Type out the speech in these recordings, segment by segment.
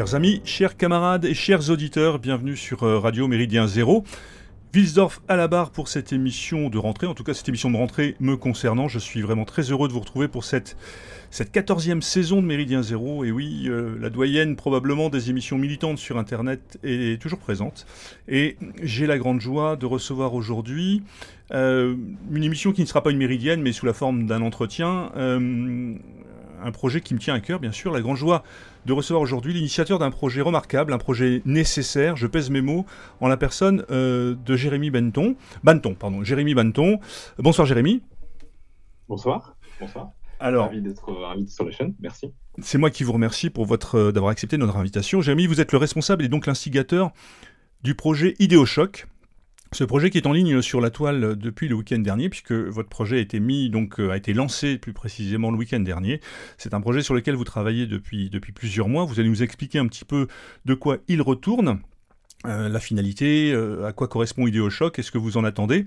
Chers amis, chers camarades et chers auditeurs, bienvenue sur euh, Radio Méridien Zéro. Wilsdorf à la barre pour cette émission de rentrée, en tout cas cette émission de rentrée me concernant. Je suis vraiment très heureux de vous retrouver pour cette, cette 14e saison de Méridien Zéro. Et oui, euh, la doyenne probablement des émissions militantes sur Internet est toujours présente. Et j'ai la grande joie de recevoir aujourd'hui euh, une émission qui ne sera pas une méridienne, mais sous la forme d'un entretien. Un projet qui me tient à cœur, bien sûr, la grande joie de recevoir aujourd'hui l'initiateur d'un projet remarquable, un projet nécessaire, je pèse mes mots, en la personne euh, de Jérémy Benton. Banton, pardon, Jérémy Banton. Bonsoir Jérémy. Bonsoir. Bonsoir. Alors, Ravi d'être invité sur la chaîne, merci. C'est moi qui vous remercie pour votre euh, d'avoir accepté notre invitation. Jérémy, vous êtes le responsable et donc l'instigateur du projet Idéochoc, ce projet qui est en ligne sur la toile depuis le week-end dernier, puisque votre projet a été mis, donc euh, a été lancé plus précisément le week-end dernier. C'est un projet sur lequel vous travaillez depuis, plusieurs mois. Vous allez nous expliquer un petit peu de quoi il retourne. Euh, la finalité, euh, à quoi correspond IdeoShock, est-ce que vous en attendez?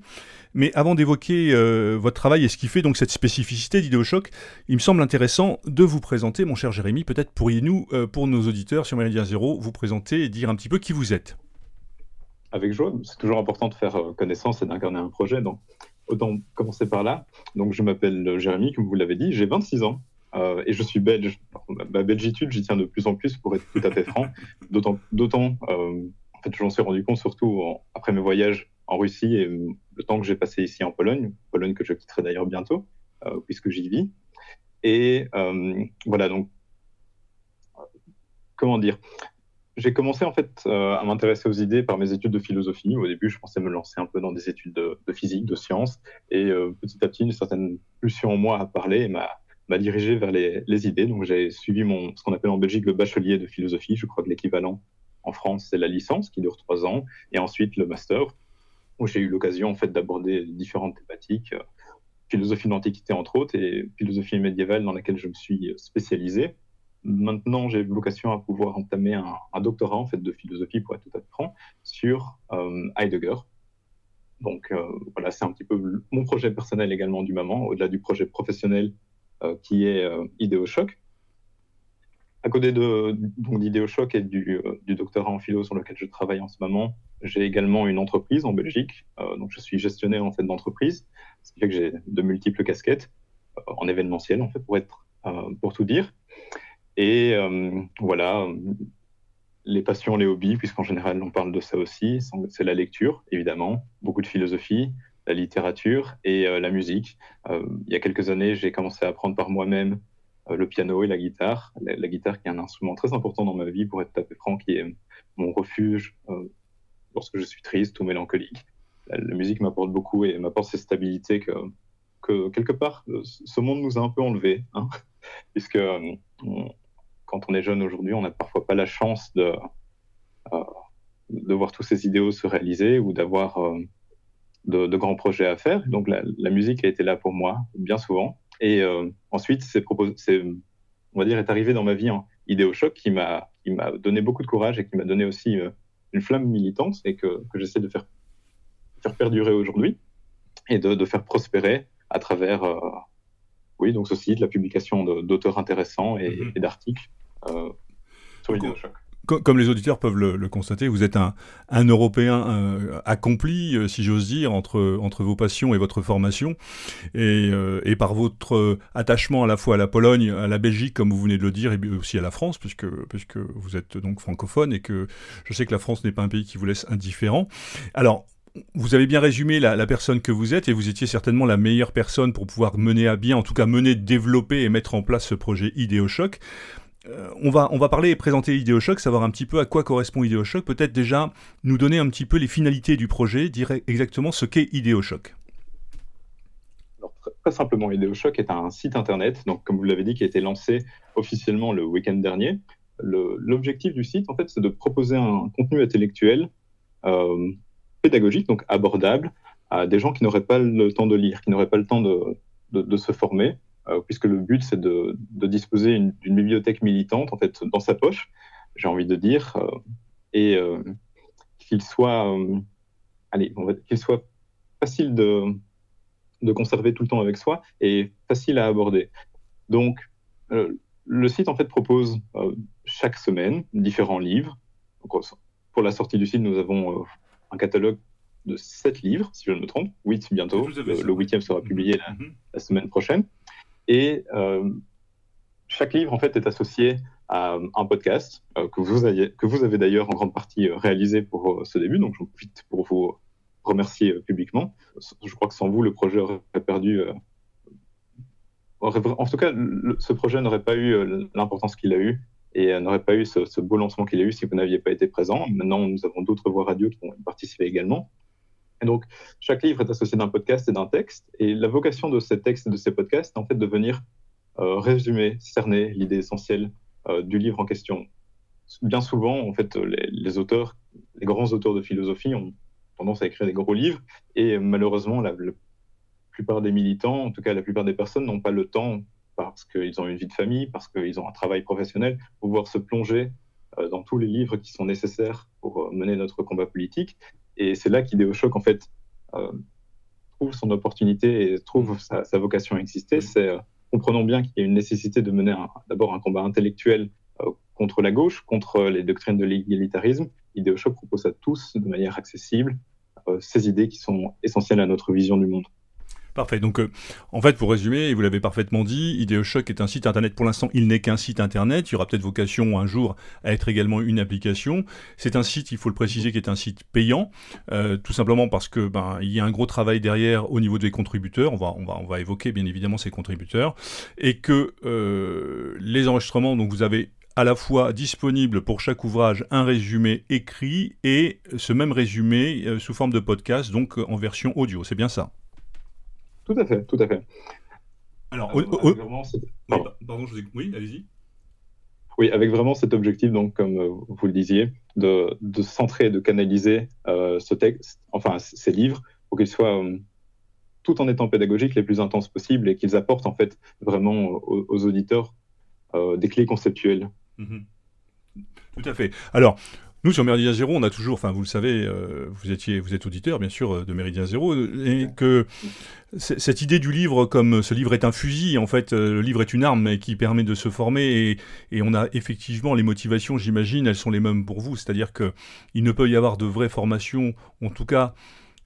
Mais avant d'évoquer votre travail et ce qui fait donc cette spécificité d'IdeoShock, il me semble intéressant de vous présenter, mon cher Jérémy. Peut-être pourriez-nous, pour nos auditeurs sur Méridien Zéro, vous présenter et dire un petit peu qui vous êtes avec joie. C'est toujours important de faire euh, connaissance et d'incarner un projet. Donc, autant commencer par là. Donc, je m'appelle Jérémy, comme vous l'avez dit, j'ai 26 ans. Euh, et je suis belge. Ma belgitude, j'y tiens de plus en plus, pour être tout à fait franc. D'autant, euh, en fait, j'en suis rendu compte surtout après mes voyages en Russie et le temps que j'ai passé ici en Pologne, Pologne que je quitterai d'ailleurs bientôt, puisque j'y vis. Et voilà, donc, comment dire? J'ai commencé en fait euh, à m'intéresser aux idées par mes études de philosophie. Au début, je pensais me lancer un peu dans des études de, physique, de sciences, et euh, petit à petit, une certaine pulsion en moi a parlé et m'a dirigé vers les, les idées. Donc j'ai suivi mon ce qu'on appelle en Belgique le bachelier de philosophie. Je crois que l'équivalent en France c'est la licence qui dure trois ans, et ensuite le master où j'ai eu l'occasion en fait d'aborder différentes thématiques, euh, philosophie de l'Antiquité entre autres et philosophie médiévale dans laquelle je me suis spécialisé maintenant, j'ai vocation à pouvoir entamer un, doctorat en fait de philosophie, pour être tout à fait franc, sur euh, Heidegger. Donc euh, voilà, c'est un petit peu mon projet personnel également du moment, au-delà du projet professionnel euh, qui est Idéochoc. À côté de et du, du, doctorat en philo sur lequel je travaille en ce moment, j'ai également une entreprise en Belgique. donc je suis gestionnaire en fait d'entreprise, ce qui fait que j'ai de multiples casquettes en événementiel en fait pour être pour tout dire. Et euh, voilà, les passions, les hobbies, puisqu'en général on parle de ça aussi, c'est la lecture, évidemment, beaucoup de philosophie, la littérature et euh, la musique. Euh, il y a quelques années, j'ai commencé à apprendre par moi-même le piano et la guitare. La, guitare qui est un instrument très important dans ma vie, pour être tout à franc, qui est mon refuge lorsque je suis triste ou mélancolique. La, musique m'apporte beaucoup et m'apporte cette stabilité que, que, quelque part, ce monde nous a un peu enlevé, hein, puisque quand on est jeune aujourd'hui, on n'a parfois pas la chance de, euh, de voir tous ces idéaux se réaliser ou d'avoir euh, de, grands projets à faire. Donc la, musique a été là pour moi bien souvent. Et euh, ensuite, c'est, on va dire, est arrivé dans ma vie un idéochoc qui m'a, qui m'a donné beaucoup de courage et qui m'a donné aussi une flamme militante et que, j'essaie de faire, faire perdurer aujourd'hui et de, faire prospérer à travers, oui, donc ceci, de la publication d'auteurs intéressants et, et d'articles euh, comme les auditeurs peuvent le, constater, vous êtes un, un Européen euh, accompli, euh, si j'ose dire, entre, entre vos passions et votre formation, et, et, par votre attachement à la fois à la Pologne, à la Belgique, comme vous venez de le dire, et aussi à la France, puisque, puisque vous êtes donc francophone, et que je sais que la France n'est pas un pays qui vous laisse indifférent. Alors, vous avez bien résumé la, personne que vous êtes et vous étiez certainement la meilleure personne pour pouvoir mener à bien, en tout cas mener, développer et mettre en place ce projet Idéochoc. Euh, on, va, on va parler et présenter IdeoShock, savoir un petit peu à quoi correspond IdeoShock. Peut-être déjà nous donner un petit peu les finalités du projet, dire exactement ce qu'est IdeoShock. Alors, très, simplement, IdeoShock est un site internet, donc comme vous l'avez dit, qui a été lancé officiellement le week-end dernier. L'objectif du site, en fait, c'est de proposer un contenu intellectuel euh, pédagogique, donc abordable, à des gens qui n'auraient pas le temps de lire, qui n'auraient pas le temps de se former, euh, puisque le but c'est de, disposer d'une bibliothèque militante en fait dans sa poche, j'ai envie de dire, euh, et euh, qu'il soit, allez, qu'il soit facile de, de conserver tout le temps avec soi et facile à aborder. Donc, le site en fait propose chaque semaine différents livres. pour la sortie du site, nous avons un catalogue de 7 livres, si je ne me trompe, 8 bientôt. Le, huitième sera publié la, mhm. la, semaine prochaine. Et chaque livre, en fait, est associé à un podcast que, vous avez, que vous avez d'ailleurs en grande partie réalisé pour ce début. Donc, j'en profite pour vous remercier publiquement. Je crois que sans vous, le projet aurait perdu en tout cas, ce projet n'aurait pas eu euh, l'importance qu'il a eu et euh, n'aurait pas eu ce, beau lancement qu'il a eu si vous n'aviez pas été présent. Maintenant, nous avons d'autres voix radio qui vont y participer également. Et donc, chaque livre est associé d'un podcast et d'un texte. Et la vocation de ces textes et de ces podcasts est en fait de venir euh, résumer, cerner l'idée essentielle du livre en question. Bien souvent, en fait, les, auteurs, les grands auteurs de philosophie ont tendance à écrire des gros livres. Et malheureusement, la, plupart des militants, en tout cas la plupart des personnes, n'ont pas le temps, parce qu'ils ont une vie de famille, parce qu'ils ont un travail professionnel, pouvoir se plonger euh, dans tous les livres qui sont nécessaires pour euh, mener notre combat politique. Et c'est là qu'Idéo Choc, en fait, euh, trouve son opportunité et trouve sa, vocation à exister. C'est comprenons bien qu'il y a une nécessité de mener d'abord un combat intellectuel contre la gauche, contre les doctrines de l'égalitarisme. Idéo Choc propose à tous, de manière accessible, ces idées qui sont essentielles à notre vision du monde. Parfait. Donc, euh, en fait, pour résumer, et vous l'avez parfaitement dit, IdeoShock est un site internet. Pour l'instant, il n'est qu'un site internet. Il y aura peut-être vocation un jour à être également une application. C'est un site, il faut le préciser, qui est un site payant, euh, tout simplement parce que ben il y a un gros travail derrière au niveau des contributeurs. On va on va on va évoquer bien évidemment ces contributeurs et que euh, les enregistrements. Donc, vous avez à la fois disponible pour chaque ouvrage un résumé écrit et ce même résumé sous forme de podcast, donc en version audio. C'est bien ça. Tout à fait, tout à fait. Alors, pardon. je vous oui, allez-y. Oui, avec vraiment cet objectif, donc, comme euh, vous le disiez, de, de centrer, de canaliser euh, ce texte, enfin ces livres, pour qu'ils soient, euh, tout en étant pédagogiques, les plus intenses possibles et qu'ils apportent en fait vraiment aux, auditeurs des clés conceptuelles. Mhm. Tout à fait. Alors, nous, sur Méridien Zéro, on a toujours, enfin, vous le savez, euh, vous étiez, vous êtes auditeur, bien sûr, euh, de Méridien Zéro, et que cette idée du livre, comme ce livre est un fusil, en fait, euh, le livre est une arme qui permet de se former, et, et on a effectivement les motivations, j'imagine, elles sont les mêmes pour vous, c'est-à-dire que il ne peut y avoir de vraie formation, en tout cas,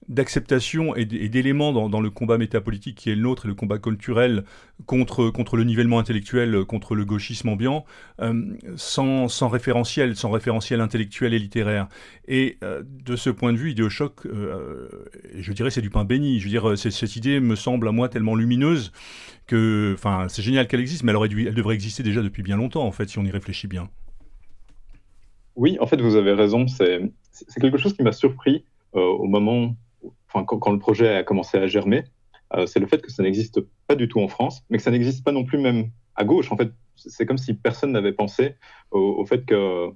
d'acceptation et d'éléments dans, le combat métapolitique qui est le nôtre et le combat culturel contre, contre le nivellement intellectuel, contre le gauchisme ambiant, euh, sans, sans, référentiel, sans référentiel intellectuel et littéraire. Et euh, de ce point de vue, Idéochoc, euh, je dirais c'est du pain béni. Je veux dire, cette idée me semble à moi tellement lumineuse que, enfin, c'est génial qu'elle existe, mais elle, aurait dû, elle devrait exister déjà depuis bien longtemps, en fait, si on y réfléchit bien. Oui, en fait, vous avez raison. C'est quelque chose qui m'a surpris au moment quand, le projet a commencé à germer, euh, c'est le fait que ça n'existe pas du tout en France, mais que ça n'existe pas non plus même à gauche. En fait, c'est comme si personne n'avait pensé au, fait que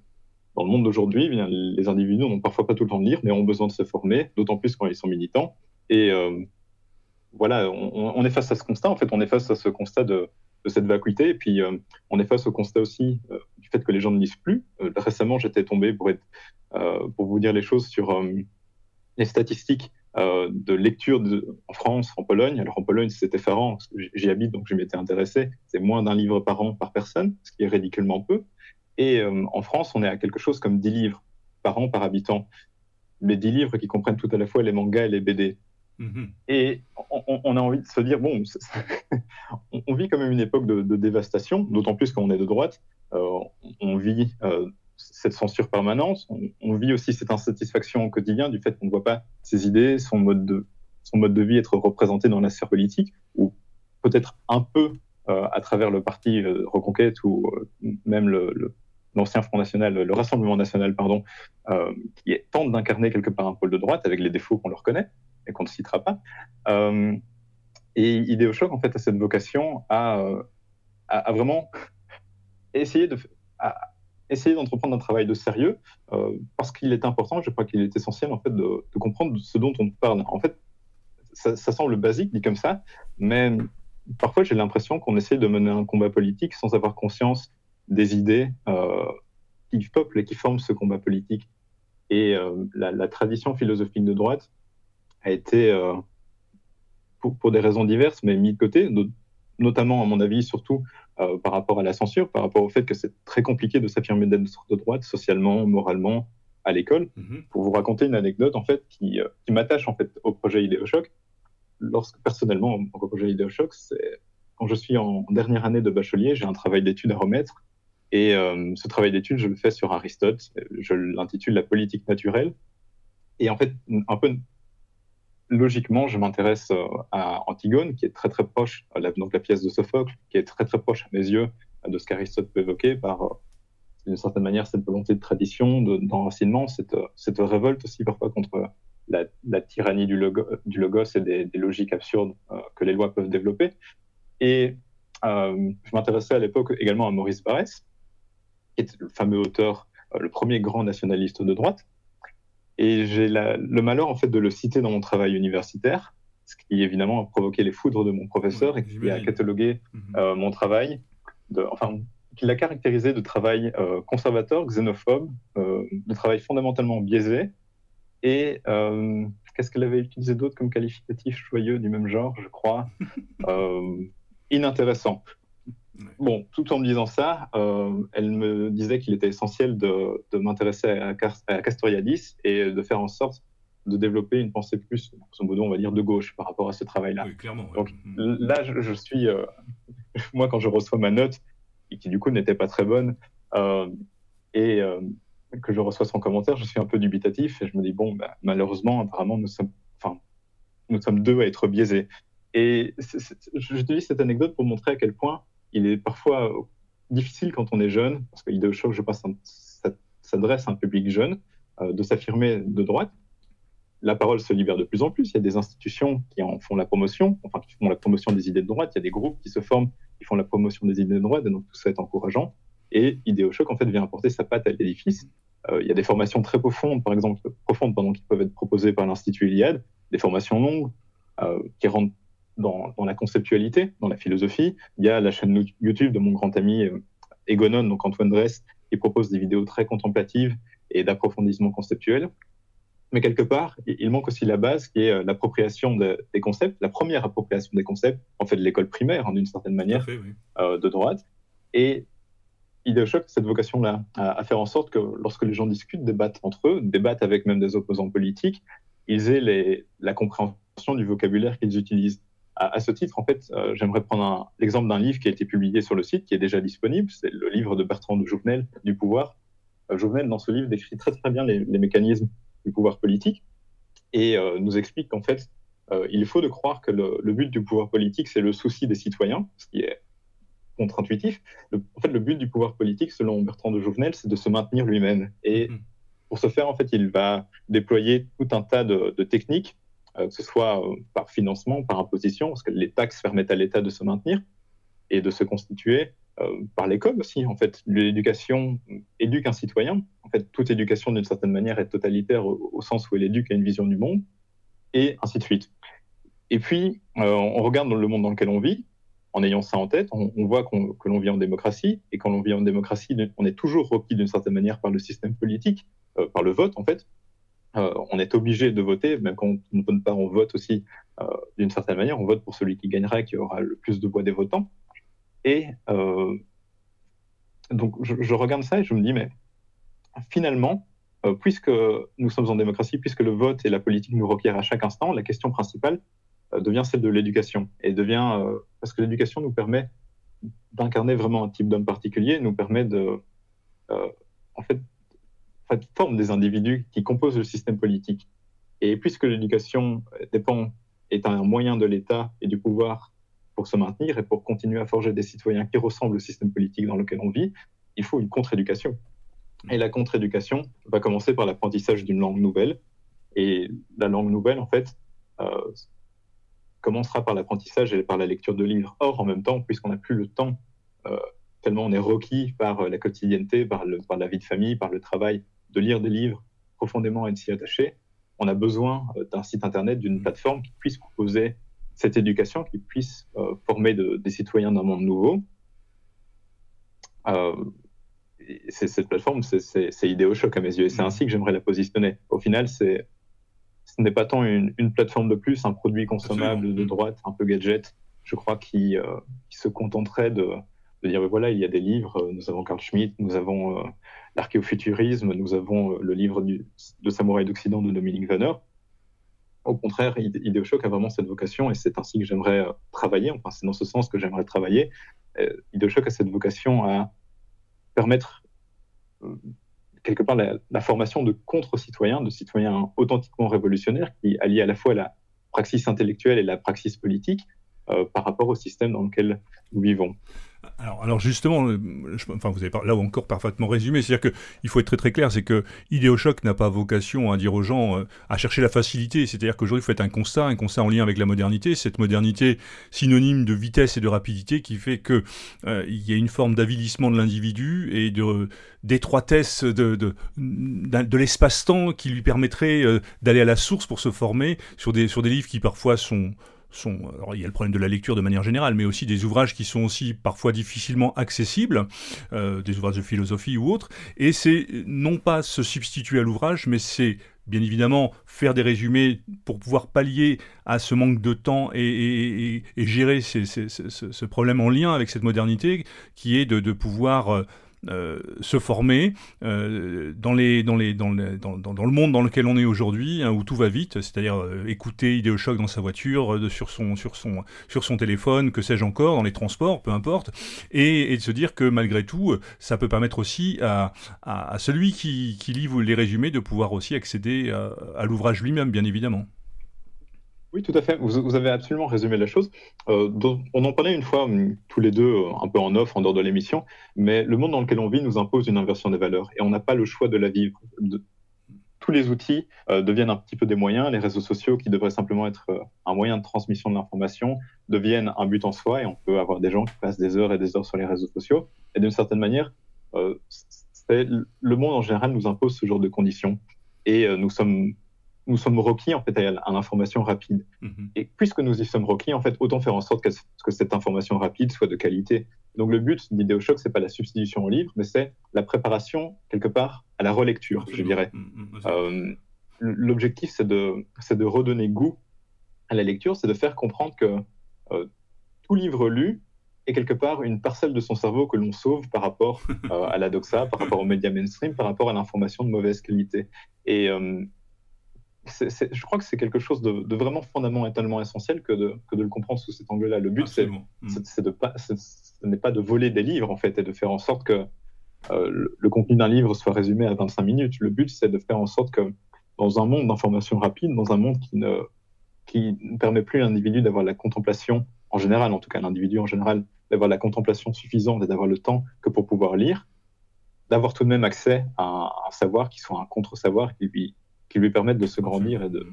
dans le monde d'aujourd'hui, eh les individus n'ont parfois pas tout le temps de lire, mais ont besoin de se former, d'autant plus quand ils sont militants. Et euh, voilà, on, est face à ce constat. En fait, on est face à ce constat de, cette vacuité. Et puis, euh, on est face au constat aussi du fait que les gens ne lisent plus. récemment, j'étais tombé pour vous dire les choses sur les statistiques euh, de lecture en France, en Pologne. Alors en Pologne, c'est effarant, j'y habite, donc je m'étais intéressé. C'est moins d'un livre par an par personne, ce qui est ridiculement peu. Et euh, en France, on est à quelque chose comme 10 livres par an par habitant. Mais 10 livres qui comprennent tout à la fois les mangas et les BD. Mm-hmm. Et on, a envie de se dire, bon, on, vit quand même une époque de, dévastation, d'autant plus quand on est de droite. Euh, on vit cette censure permanente. On, vit aussi cette insatisfaction au quotidien du fait qu'on ne voit pas ses idées, son mode de, son mode de vie être représenté dans la sphère politique, ou peut-être un peu euh, à travers le parti euh, Reconquête ou euh, même l'ancien Front National, le Rassemblement National, pardon, qui tente d'incarner quelque part un pôle de droite avec les défauts qu'on leur connaît et qu'on ne citera pas. et Idéochoc, en fait, a cette vocation à, à, vraiment essayer de, essayer d'entreprendre un travail de sérieux euh, parce qu'il est important, je crois qu'il est essentiel en fait de, comprendre ce dont on parle. En fait, ça, semble basique dit comme ça, mais parfois j'ai l'impression qu'on essaie de mener un combat politique sans avoir conscience des idées euh, qui peuplent et qui forment ce combat politique. Et euh, la, tradition philosophique de droite a été, pour, pour, des raisons diverses, mais mis de côté, notamment à mon avis surtout par rapport à la censure, par rapport au fait que c'est très compliqué de s'affirmer d'être de droite, socialement, moralement, à l'école. Mhm. Pour vous raconter une anecdote en fait qui, qui m'attache en fait au projet Idéochoc. Lorsque personnellement, au projet Idéochoc, c'est quand je suis en dernière année de bachelier, j'ai un travail d'études à remettre. Et ce travail d'études, je le fais sur Aristote. Je l'intitule La politique naturelle. Et en fait, un peu logiquement, je m'intéresse euh, à Antigone, qui est très très proche, euh, donc la pièce de Sophocle, qui est très très proche à mes yeux de ce qu'Aristote peut évoquer par, euh, d'une certaine manière, cette volonté de tradition, d'enracinement, cette, cette révolte aussi parfois contre la, tyrannie du, logos et des, logiques absurdes que les lois peuvent développer. Et je m'intéressais à l'époque également à Maurice Barrès, qui est le fameux auteur, le premier grand nationaliste de droite, et j'ai le malheur en fait de le citer dans mon travail universitaire, ce qui évidemment a provoqué les foudres de mon professeur et qui a catalogué mhm. euh, mon travail, de, enfin, qui l'a caractérisé de travail euh, conservateur, xénophobe, euh, de travail fondamentalement biaisé. Et qu'est-ce qu'elle avait utilisé d'autre comme qualificatif joyeux du même genre, je crois? Inintéressant. Bon, tout en me disant ça, euh, elle me disait qu'il était essentiel de, m'intéresser à, Castoriadis et de faire en sorte de développer une pensée plus, grosso modo, on va dire, de gauche par rapport à ce travail-là. Oui, clairement. Donc mm. là, je, suis, euh, moi, quand je reçois ma note, et qui du coup n'était pas très bonne, euh, et que je reçois son commentaire, je suis un peu dubitatif et je me dis, bon, bah, malheureusement, apparemment, nous sommes, enfin, nous sommes deux à être biaisés. Et je te dis cette anecdote pour montrer à quel point il est parfois difficile quand on est jeune, parce que Choc, je pense, s'adresse à un public jeune, euh, de s'affirmer de droite. La parole se libère de plus en plus. Il y a des institutions qui en font la promotion, enfin qui font la promotion des idées de droite. Il y a des groupes qui se forment, qui font la promotion des idées de droite, et donc tout ça est encourageant. Et Choc, en fait, vient apporter sa patte à l'édifice. Euh, il y a des formations très profondes, par exemple, profondes, pardon, qui peuvent être proposées par l'Institut Iliade, des formations longues, euh, qui rendent dans, la conceptualité, dans la philosophie. Il y a la chaîne YouTube de mon grand ami euh, Egonon, donc Antoine Dress, qui propose des vidéos très contemplatives et d'approfondissement conceptuel. Mais quelque part, il manque aussi la base qui est euh, l'appropriation des concepts, la première appropriation des concepts, en fait de l'école primaire, hein, d'une certaine manière, euh, de droite. Et Choc, cette vocation-là, à, faire en sorte que lorsque les gens discutent, débattent entre eux, débattent avec même des opposants politiques, ils aient les, la compréhension du vocabulaire qu'ils utilisent. À, ce titre, en fait, euh, j'aimerais prendre l'exemple d'un livre qui a été publié sur le site, qui est déjà disponible. C'est le livre de Bertrand de Jouvenel, Du pouvoir. Euh, Jouvenel, dans ce livre, décrit très très bien les, mécanismes du pouvoir politique et euh, nous explique qu'en fait, il faut de croire que le, but du pouvoir politique, c'est le souci des citoyens, ce qui est contre-intuitif. En fait, le but du pouvoir politique, selon Bertrand de Jouvenel, c'est de se maintenir lui-même. Et mmh. pour ce faire, en fait, il va déployer tout un tas de techniques que ce soit euh, par financement, par imposition, parce que les taxes permettent à l'État de se maintenir et de se constituer, euh, par l'école aussi. En fait, l'éducation éduque un citoyen. En fait, toute éducation, d'une certaine manière, est totalitaire au, sens où elle éduque à une vision du monde, et ainsi de suite. Et puis, on regarde dans le monde dans lequel on vit, en ayant ça en tête, on, voit que l'on vit en démocratie, et quand l'on vit en démocratie, on est toujours requis d'une certaine manière par le système politique, par le vote en fait, euh, on est obligé de voter, même quand on ne vote pas, on vote aussi euh, d'une certaine manière, on vote pour celui qui gagnera, qui aura le plus de voix des votants. Et euh, donc je, regarde ça et je me dis, mais finalement, puisque nous sommes en démocratie, puisque le vote et la politique nous requièrent à chaque instant, la question principale devient celle de l'éducation. Et devient, parce que l'éducation nous permet d'incarner vraiment un type d'homme particulier, nous permet de, en fait, forme des individus qui composent le système politique. Et puisque l'éducation est un moyen de l'État et du pouvoir pour se maintenir et pour continuer à forger des citoyens qui ressemblent au système politique dans lequel on vit, il faut une contre-éducation. Et la contre-éducation va commencer par l'apprentissage d'une langue nouvelle. Et la langue nouvelle, en fait, euh, commencera par l'apprentissage et par la lecture de livres. Or, en même temps, puisqu'on n'a plus le temps, euh, tellement on est requis par la quotidienneté, par la vie de famille, par le travail, de lire des livres profondément et de s'y attacher, on a besoin euh, d'un site internet, d'une plateforme qui puisse proposer cette éducation, qui puisse euh, former des citoyens d'un monde nouveau. Euh, cette plateforme, c'est Idéochoc à mes yeux, et c'est mm. ainsi que j'aimerais la positionner. Au final, ce n'est pas tant une, plateforme de plus, un produit consommable de droite, un peu gadget, je crois, qui, qui se contenterait de, de dire voilà, il y a des livres, nous avons Carl Schmitt, nous avons l'archéofuturisme, nous avons le livre de Samouraï d'Occident de Dominique Vanner. Au contraire, Ideoshock a vraiment cette vocation et c'est ainsi que j'aimerais travailler, enfin c'est dans ce sens que j'aimerais travailler. Ideoshock a cette vocation à permettre quelque part la, formation de contre-citoyens, de citoyens authentiquement révolutionnaires qui allient à la fois la praxis intellectuelle et la praxis politique euh, par rapport au système dans lequel nous vivons. Alors, justement, euh, enfin, vous avez là encore parfaitement résumé, c'est-à-dire qu'il faut être très très clair, c'est que Idéochoc n'a pas vocation à dire aux gens euh, à chercher la facilité, c'est-à-dire qu'aujourd'hui il faut être un constat, un constat en lien avec la modernité, cette modernité synonyme de vitesse et de rapidité qui fait que euh, y a une forme d'avilissement de l'individu et d'étroitesse de, l'espace-temps qui lui permettrait d'aller à la source pour se former sur des livres qui parfois sont il y a le problème de la lecture de manière générale, mais aussi des ouvrages qui sont aussi parfois difficilement accessibles, euh, des ouvrages de philosophie ou autres, et c'est non pas se substituer à l'ouvrage, mais c'est bien évidemment faire des résumés pour pouvoir pallier à ce manque de temps et, gérer ce problème en lien avec cette modernité qui est de, pouvoir euh, se former euh, dans, le, monde dans lequel on est aujourd'hui, hein, où tout va vite, c'est-à-dire euh, écouter Idéochoc dans sa voiture, sur, son, téléphone, que sais-je encore, dans les transports, peu importe, et, de se dire que malgré tout, ça peut permettre aussi à, celui qui, lit les résumés de pouvoir aussi accéder à l'ouvrage lui-même, bien évidemment. Oui, tout à fait. Vous, avez absolument résumé la chose. Euh, on en parlait une fois, hum, tous les deux, euh, un peu en off, en dehors de l'émission, mais le monde dans lequel on vit nous impose une inversion des valeurs et on n'a pas le choix de la vivre. tous les outils euh, deviennent un petit peu des moyens. Les réseaux sociaux, qui devraient simplement être un moyen de transmission de l'information, deviennent un but en soi et on peut avoir des gens qui passent des heures et des heures sur les réseaux sociaux. Et d'une certaine manière, le monde en général nous impose ce genre de conditions. Et nous sommes nous sommes requis en fait à, l'information rapide. Mhm. Et puisque nous y sommes requis, en fait, autant faire en sorte que, que cette information rapide soit de qualité. Donc le but d'IdeoShock, c'est pas la substitution au livre, mais c'est la préparation quelque part à la relecture, je dirais. Mhm, mhm, euh, l'objectif, c'est de, c'est de redonner goût à la lecture, c'est de faire comprendre que euh, tout livre lu est quelque part une parcelle de son cerveau que l'on sauve par rapport euh, à la doxa, par rapport aux médias mainstream, par rapport à l'information de mauvaise qualité. Et je crois que c'est quelque chose de, vraiment fondamentalement essentiel que de, que de le comprendre sous cet angle-là. Le but, c'est de pas, ce n'est pas de voler des livres, en fait, et de faire en sorte que euh, le, contenu d'un livre soit résumé à 25 minutes. Le but, c'est de faire en sorte que dans un monde d'information rapide, dans un monde qui ne, qui ne permet plus à l'individu d'avoir la contemplation, en général, en tout cas l'individu en général, d'avoir la contemplation suffisante et d'avoir le temps que pour pouvoir lire, d'avoir tout de même accès à un, à un savoir qui soit un contre-savoir qui lui qui lui permettent de se grandir et de,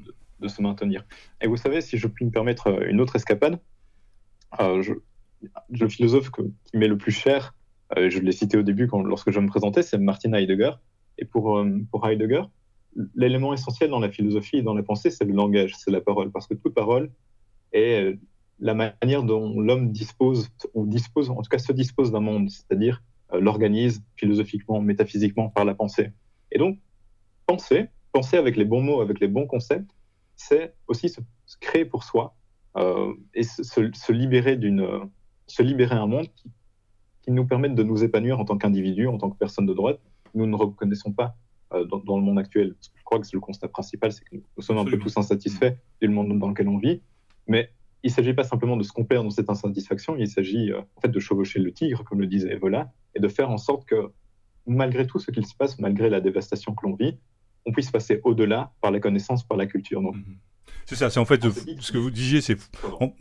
se maintenir. Et vous savez, si je puis me permettre euh, une autre escapade, euh, je, le philosophe qui m'est le plus cher, euh, je l'ai cité au début quand, lorsque je me présentais, c'est Martin Heidegger. Et pour, pour Heidegger, l'élément essentiel dans la philosophie et dans la pensée, c'est le langage, c'est la parole. Parce que toute parole est la manière dont l'homme dispose, ou dispose, en tout cas se dispose d'un monde, c'est-à-dire l'organise philosophiquement, métaphysiquement par la pensée. Et donc, penser, penser avec les bons mots, avec les bons concepts, c'est aussi se, créer pour soi euh, et se, libérer d'une, se libérer un monde qui, nous permette de nous épanouir en tant qu'individu, en tant que personne de droite. Nous ne reconnaissons pas euh, dans, le monde actuel. je crois que c'est le constat principal, c'est que nous sommes un peu tous insatisfaits du monde dans lequel on vit. Mais il ne s'agit pas simplement de se complaire dans cette insatisfaction, il s'agit euh, en fait de chevaucher le tigre, comme le disait Evola, et de faire en sorte que malgré tout ce qu'il se passe, malgré la dévastation que l'on vit, on puisse passer au-delà par la connaissance, par la culture. Mhm. C'est ça, c'est en fait ce que vous disiez, c'est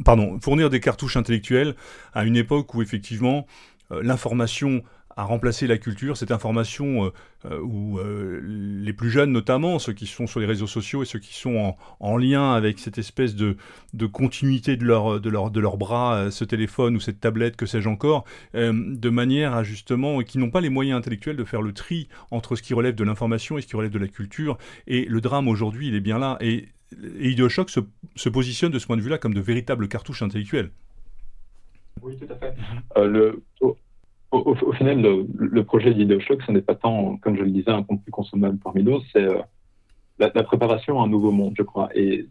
pardon, fournir des cartouches intellectuelles à une époque où effectivement euh, l'information a remplacé la culture, cette information euh, euh, où euh, les plus jeunes notamment, ceux qui sont sur les réseaux sociaux et ceux qui sont en, lien avec cette espèce de, de continuité de leur, de, leur, de leur bras, ce téléphone ou cette tablette, que sais-je encore, de manière à justement, qui n'ont pas les moyens intellectuels de faire le tri entre ce qui relève de l'information et ce qui relève de la culture. Et le drame aujourd'hui, il est bien là. Et, et Ideoshock se, se positionne de ce point de vue-là comme de véritables cartouches intellectuelles. Oui, tout à fait. le, au, final, le, projet d'IdeoShock, ce n'est pas tant, comme je le disais, un contenu consommable parmi d'autres, c'est euh, la, préparation à un nouveau monde, je crois. Et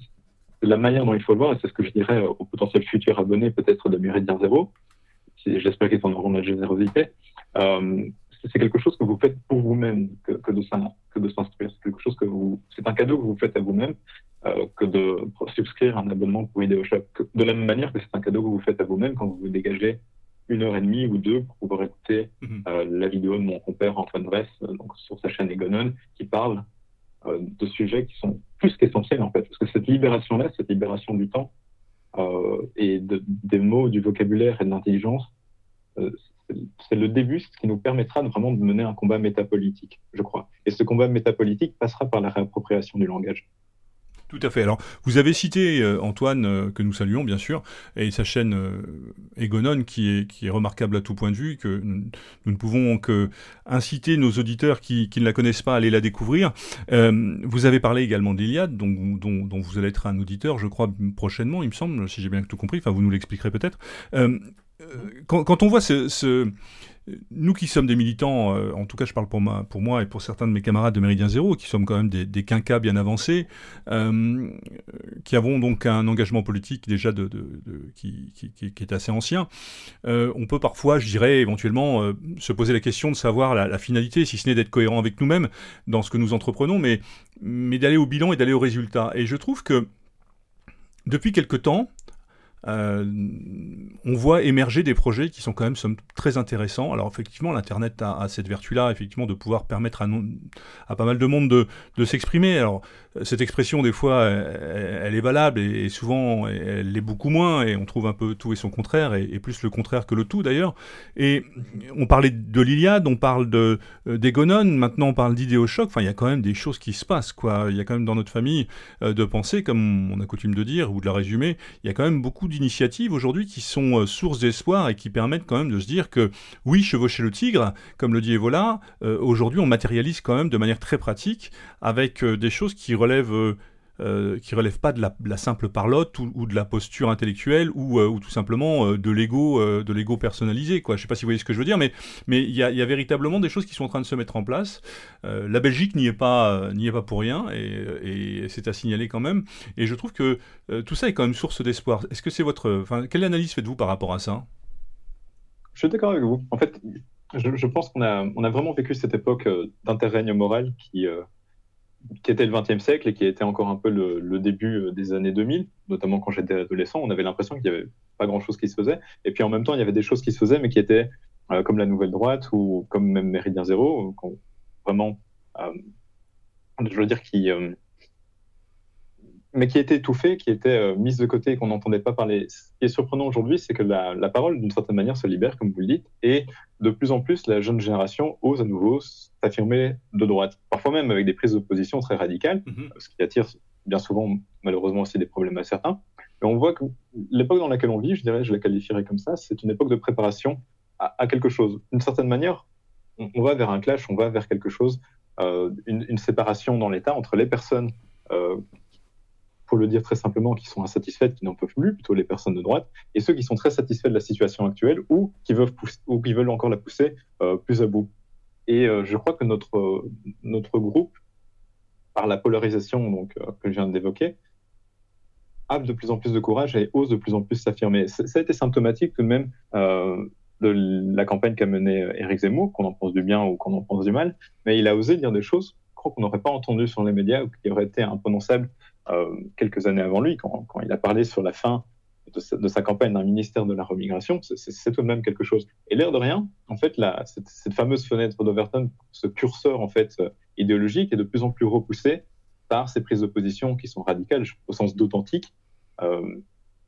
la manière dont il faut le voir, et c'est ce que je dirais au potentiel futur abonné peut-être de Méridien Zéro, j'espère qu'ils en auront la générosité. Euh, c'est quelque chose que vous faites pour vous-même que, que, de s'instruire. C'est quelque chose que vous, c'est un cadeau que vous faites à vous-même euh, que de souscrire un abonnement pour IdeoShop. De la même manière que c'est un cadeau que vous faites à vous-même quand vous vous dégagez une heure et demie ou deux pour pouvoir écouter mhm. euh, la vidéo de mon compère Antoine Bress euh, donc sur sa chaîne Egonon qui parle euh, de sujets qui sont plus qu'essentiels en fait. Parce que cette libération là cette libération du temps et de, des mots du vocabulaire et de l'intelligence c'est le début ce qui nous permettra de vraiment de mener un combat métapolitique je crois. Et ce combat métapolitique passera par la réappropriation du langage tout à fait. Alors, vous avez cité euh, Antoine, euh, que nous saluons bien sûr, et sa chaîne euh, Egonon, qui est, qui est remarquable à tout point de vue, que nous, ne pouvons que inciter nos auditeurs qui, qui, ne la connaissent pas à aller la découvrir. vous avez parlé également d'Iliade, dont, dont, dont, vous allez être un auditeur, je crois, prochainement, il me semble, si j'ai bien tout compris. Enfin, vous nous l'expliquerez peut-être. Quand, quand, on voit ce, ce nous qui sommes des militants, euh, en tout cas je parle pour moi, et pour certains de mes camarades de Méridien Zéro, qui sommes quand même des, des quinquas bien avancés, euh, qui avons donc un engagement politique déjà de, qui, est assez ancien, euh, on peut parfois, je dirais éventuellement, se poser la question de savoir la, la finalité, si ce n'est d'être cohérent avec nous-mêmes dans ce que nous entreprenons, mais, mais d'aller au bilan et d'aller au résultat. Et je trouve que depuis quelque temps, euh, on voit émerger des projets qui sont quand même très intéressants. Alors effectivement, l'Internet a, cette vertu-là, effectivement, de pouvoir permettre à, pas mal de monde de, s'exprimer. Cette expression, des fois, elle, est valable et, souvent, elle l'est beaucoup moins et on trouve un peu tout et son contraire et, plus le contraire que le tout d'ailleurs. Et on parlait de l'Iliade, on parle de euh, d'Egonon, maintenant on parle d'Idéochoc. Enfin, il y a quand même des choses qui se passent, quoi. Il y a quand même dans notre famille euh, de penser, comme on a coutume de dire ou de la résumer, il y a quand même beaucoup d'initiatives aujourd'hui qui sont euh, source d'espoir et qui permettent quand même de se dire que oui, chevaucher le tigre, comme le dit Evola, aujourd'hui on matérialise quand même de manière très pratique avec des choses qui relève euh, euh, qui relève pas de la, simple parlotte ou, de la posture intellectuelle ou, euh, ou tout simplement de l'ego de l'ego personnalisé quoi. Je sais pas si vous voyez ce que je veux dire mais mais il y a, véritablement des choses qui sont en train de se mettre en place. La Belgique n'y est pas n'y est pas pour rien et, c'est à signaler quand même. Et je trouve que tout ça est quand même source d'espoir. Est-ce que c'est votre quelle analyse faites-vous par rapport à ça? Je suis d'accord avec vous. En fait je, je pense qu'on a on a vraiment vécu cette époque d'interrègne moral qui qui était le XXe siècle et qui était encore un peu le, début euh, des années 2000, notamment quand j'étais adolescent, on avait l'impression qu'il n'y avait pas grand-chose qui se faisait. Et puis en même temps, il y avait des choses qui se faisaient, mais qui étaient euh, comme la Nouvelle Droite ou comme même Méridien Zéro, vraiment, euh, je veux dire, qui, mais qui était étouffée, qui était euh, mise de côté et qu'on n'entendait pas parler. Ce qui est surprenant aujourd'hui, c'est que la, la parole, d'une certaine manière, se libère, comme vous le dites, et de plus en plus, la jeune génération ose à nouveau s'affirmer de droite, parfois même avec des prises d'opposition très radicales, mhm. ce qui attire bien souvent, malheureusement, aussi des problèmes à certains. Mais on voit que l'époque dans laquelle on vit, je dirais, je la qualifierais comme ça, c'est une époque de préparation à, à quelque chose. D'une certaine manière, on, on, va vers un clash, on va vers quelque chose, euh, une, une, séparation dans l'État entre les personnes euh, pour le dire très simplement, qui sont insatisfaites, qui n'en peuvent plus, plutôt les personnes de droite, et ceux qui sont très satisfaits de la situation actuelle ou qui veulent, encore la pousser euh, plus à bout. Et euh, je crois que notre, notre groupe, par la polarisation euh, que je viens d'évoquer, a de plus en plus de courage et ose de plus en plus s'affirmer. Ça a été symptomatique tout de même de la campagne qu'a menée Éric Zemmour, qu'on en pense du bien ou qu'on en pense du mal, mais il a osé dire des choses qu'on n'aurait pas entendues sur les médias ou qui auraient été imprononçables euh, quelques années avant lui, quand, il a parlé sur la fin de sa, campagne d'un ministère de la remigration, c'est tout de même quelque chose. Et l'air de rien, en fait, cette, fameuse fenêtre d'Overton, ce curseur en fait euh, idéologique, est de plus en plus repoussé par ces prises de position qui sont radicales, au sens d'authentique, euh,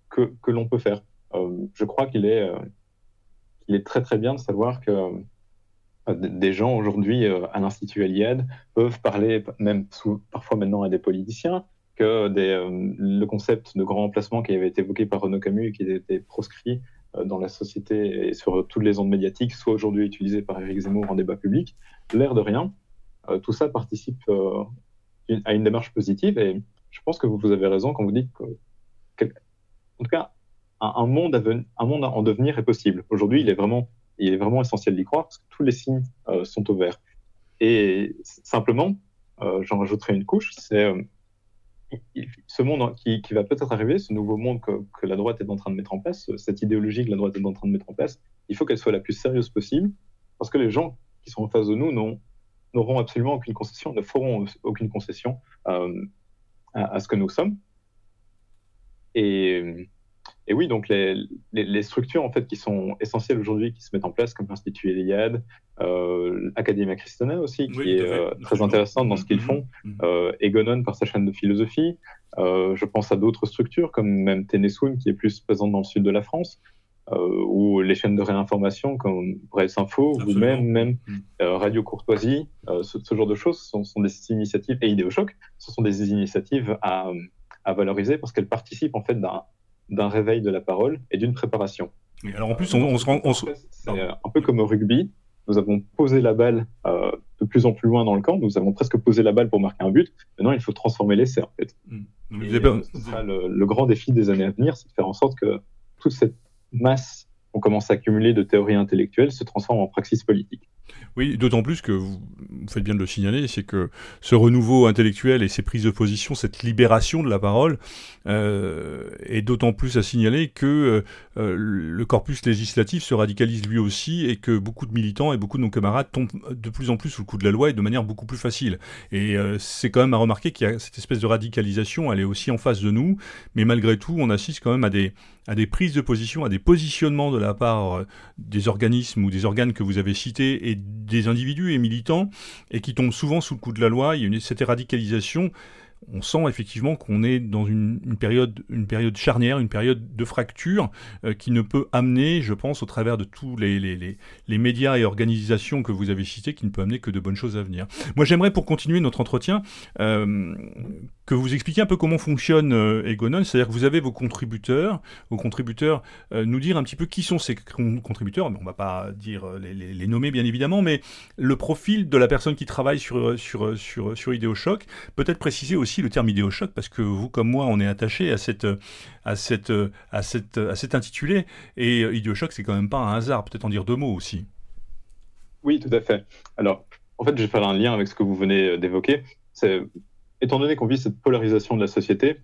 que, l'on peut faire. Euh, je crois qu'il est, euh, très très bien de savoir que euh, des gens aujourd'hui à l'Institut Eliade peuvent parler, même parfois maintenant à des politiciens, que euh, le concept de grand remplacement qui avait été évoqué par Renaud Camus et qui était proscrit euh, dans la société et sur toutes les ondes médiatiques, soit aujourd'hui utilisé par Éric Zemmour en débat public, l'air de rien, euh, tout ça participe à une démarche positive et je pense que vous avez raison quand vous dites que, en tout cas, un, monde, un en devenir est possible. Aujourd'hui, il est vraiment, il est vraiment essentiel d'y croire parce que tous les signes sont au vert. Et simplement, j'en rajouterai une couche, c'est ce monde qui, va peut-être arriver, ce nouveau monde que, la droite est en train de mettre en place, cette idéologie que la droite est en train de mettre en place, il faut qu'elle soit la plus sérieuse possible, parce que les gens qui sont en face de nous n'auront absolument aucune concession, ne feront aucune concession euh, à, ce que nous sommes. Et, et oui, donc les, les, structures en fait qui sont essentielles aujourd'hui, qui se mettent en place, comme l'Institut Eliade, euh, Academia Christena aussi, qui est euh, très intéressante dans ce qu'ils mm-hmm. font, mm-hmm. euh, Egonon par sa chaîne de philosophie. Euh, je pense à d'autres structures comme même Ténésoun qui est plus présente dans le sud de la France, ou les chaînes de réinformation comme Bref Info, ou même, même mm. euh, Radio Courtoisie, ce, ce, genre de choses sont, sont des initiatives, et Idéochoc, ce sont des initiatives à, à valoriser parce qu'elles participent en fait d'un réveil de la parole et d'une préparation. alors en plus, on, se rend. C'est un peu comme au rugby. Nous avons posé la balle euh, de plus en plus loin dans le camp. Nous avons presque posé la balle pour marquer un but. Maintenant, il faut transformer l'essai en fait. Mm. ce sera le, le, grand défi des années à venir, c'est de faire en sorte que toute cette masse qu'on commence à accumuler de théories intellectuelles se transforme en praxis politique. Oui, d'autant plus que vous, faites bien de le signaler, c'est que ce renouveau intellectuel et ces prises de position, cette libération de la parole, euh, est d'autant plus à signaler que euh, le corpus législatif se radicalise lui aussi et que beaucoup de militants et beaucoup de nos camarades tombent de plus en plus sous le coup de la loi et de manière beaucoup plus facile. Et euh, c'est quand même à remarquer qu'il y a cette espèce de radicalisation, elle est aussi en face de nous, mais malgré tout, on assiste quand même à des, à des prises de position, à des positionnements de la part des organismes ou des organes que vous avez cités et des individus et militants et qui tombent souvent sous le coup de la loi. Il y a une, cette radicalisation on sent effectivement qu'on est dans une, période, une période charnière, une période de fracture euh, qui ne peut amener, je pense, au travers de tous les, les, les, médias et organisations que vous avez cités, qui ne peut amener que de bonnes choses à venir. Moi, j'aimerais, pour continuer notre entretien, euh, que vous expliquiez un peu comment fonctionne euh, Egonon, c'est-à-dire que vous avez vos contributeurs, vos contributeurs, euh, nous dire un petit peu qui sont ces contributeurs, on ne va pas dire euh, les, nommer bien évidemment, mais le profil de la personne qui travaille sur, sur, sur, sur peut-être préciser aussi le terme Idéoshock, parce que vous comme moi, on est attaché à, cette, à, cette, à, cette, à cet intitulé, et Idéoshock, c'est quand même pas un hasard, peut-être en dire deux mots aussi. Oui, tout à fait. Alors, en fait, je vais faire un lien avec ce que vous venez d'évoquer. Étant donné qu'on vit cette polarisation de la société,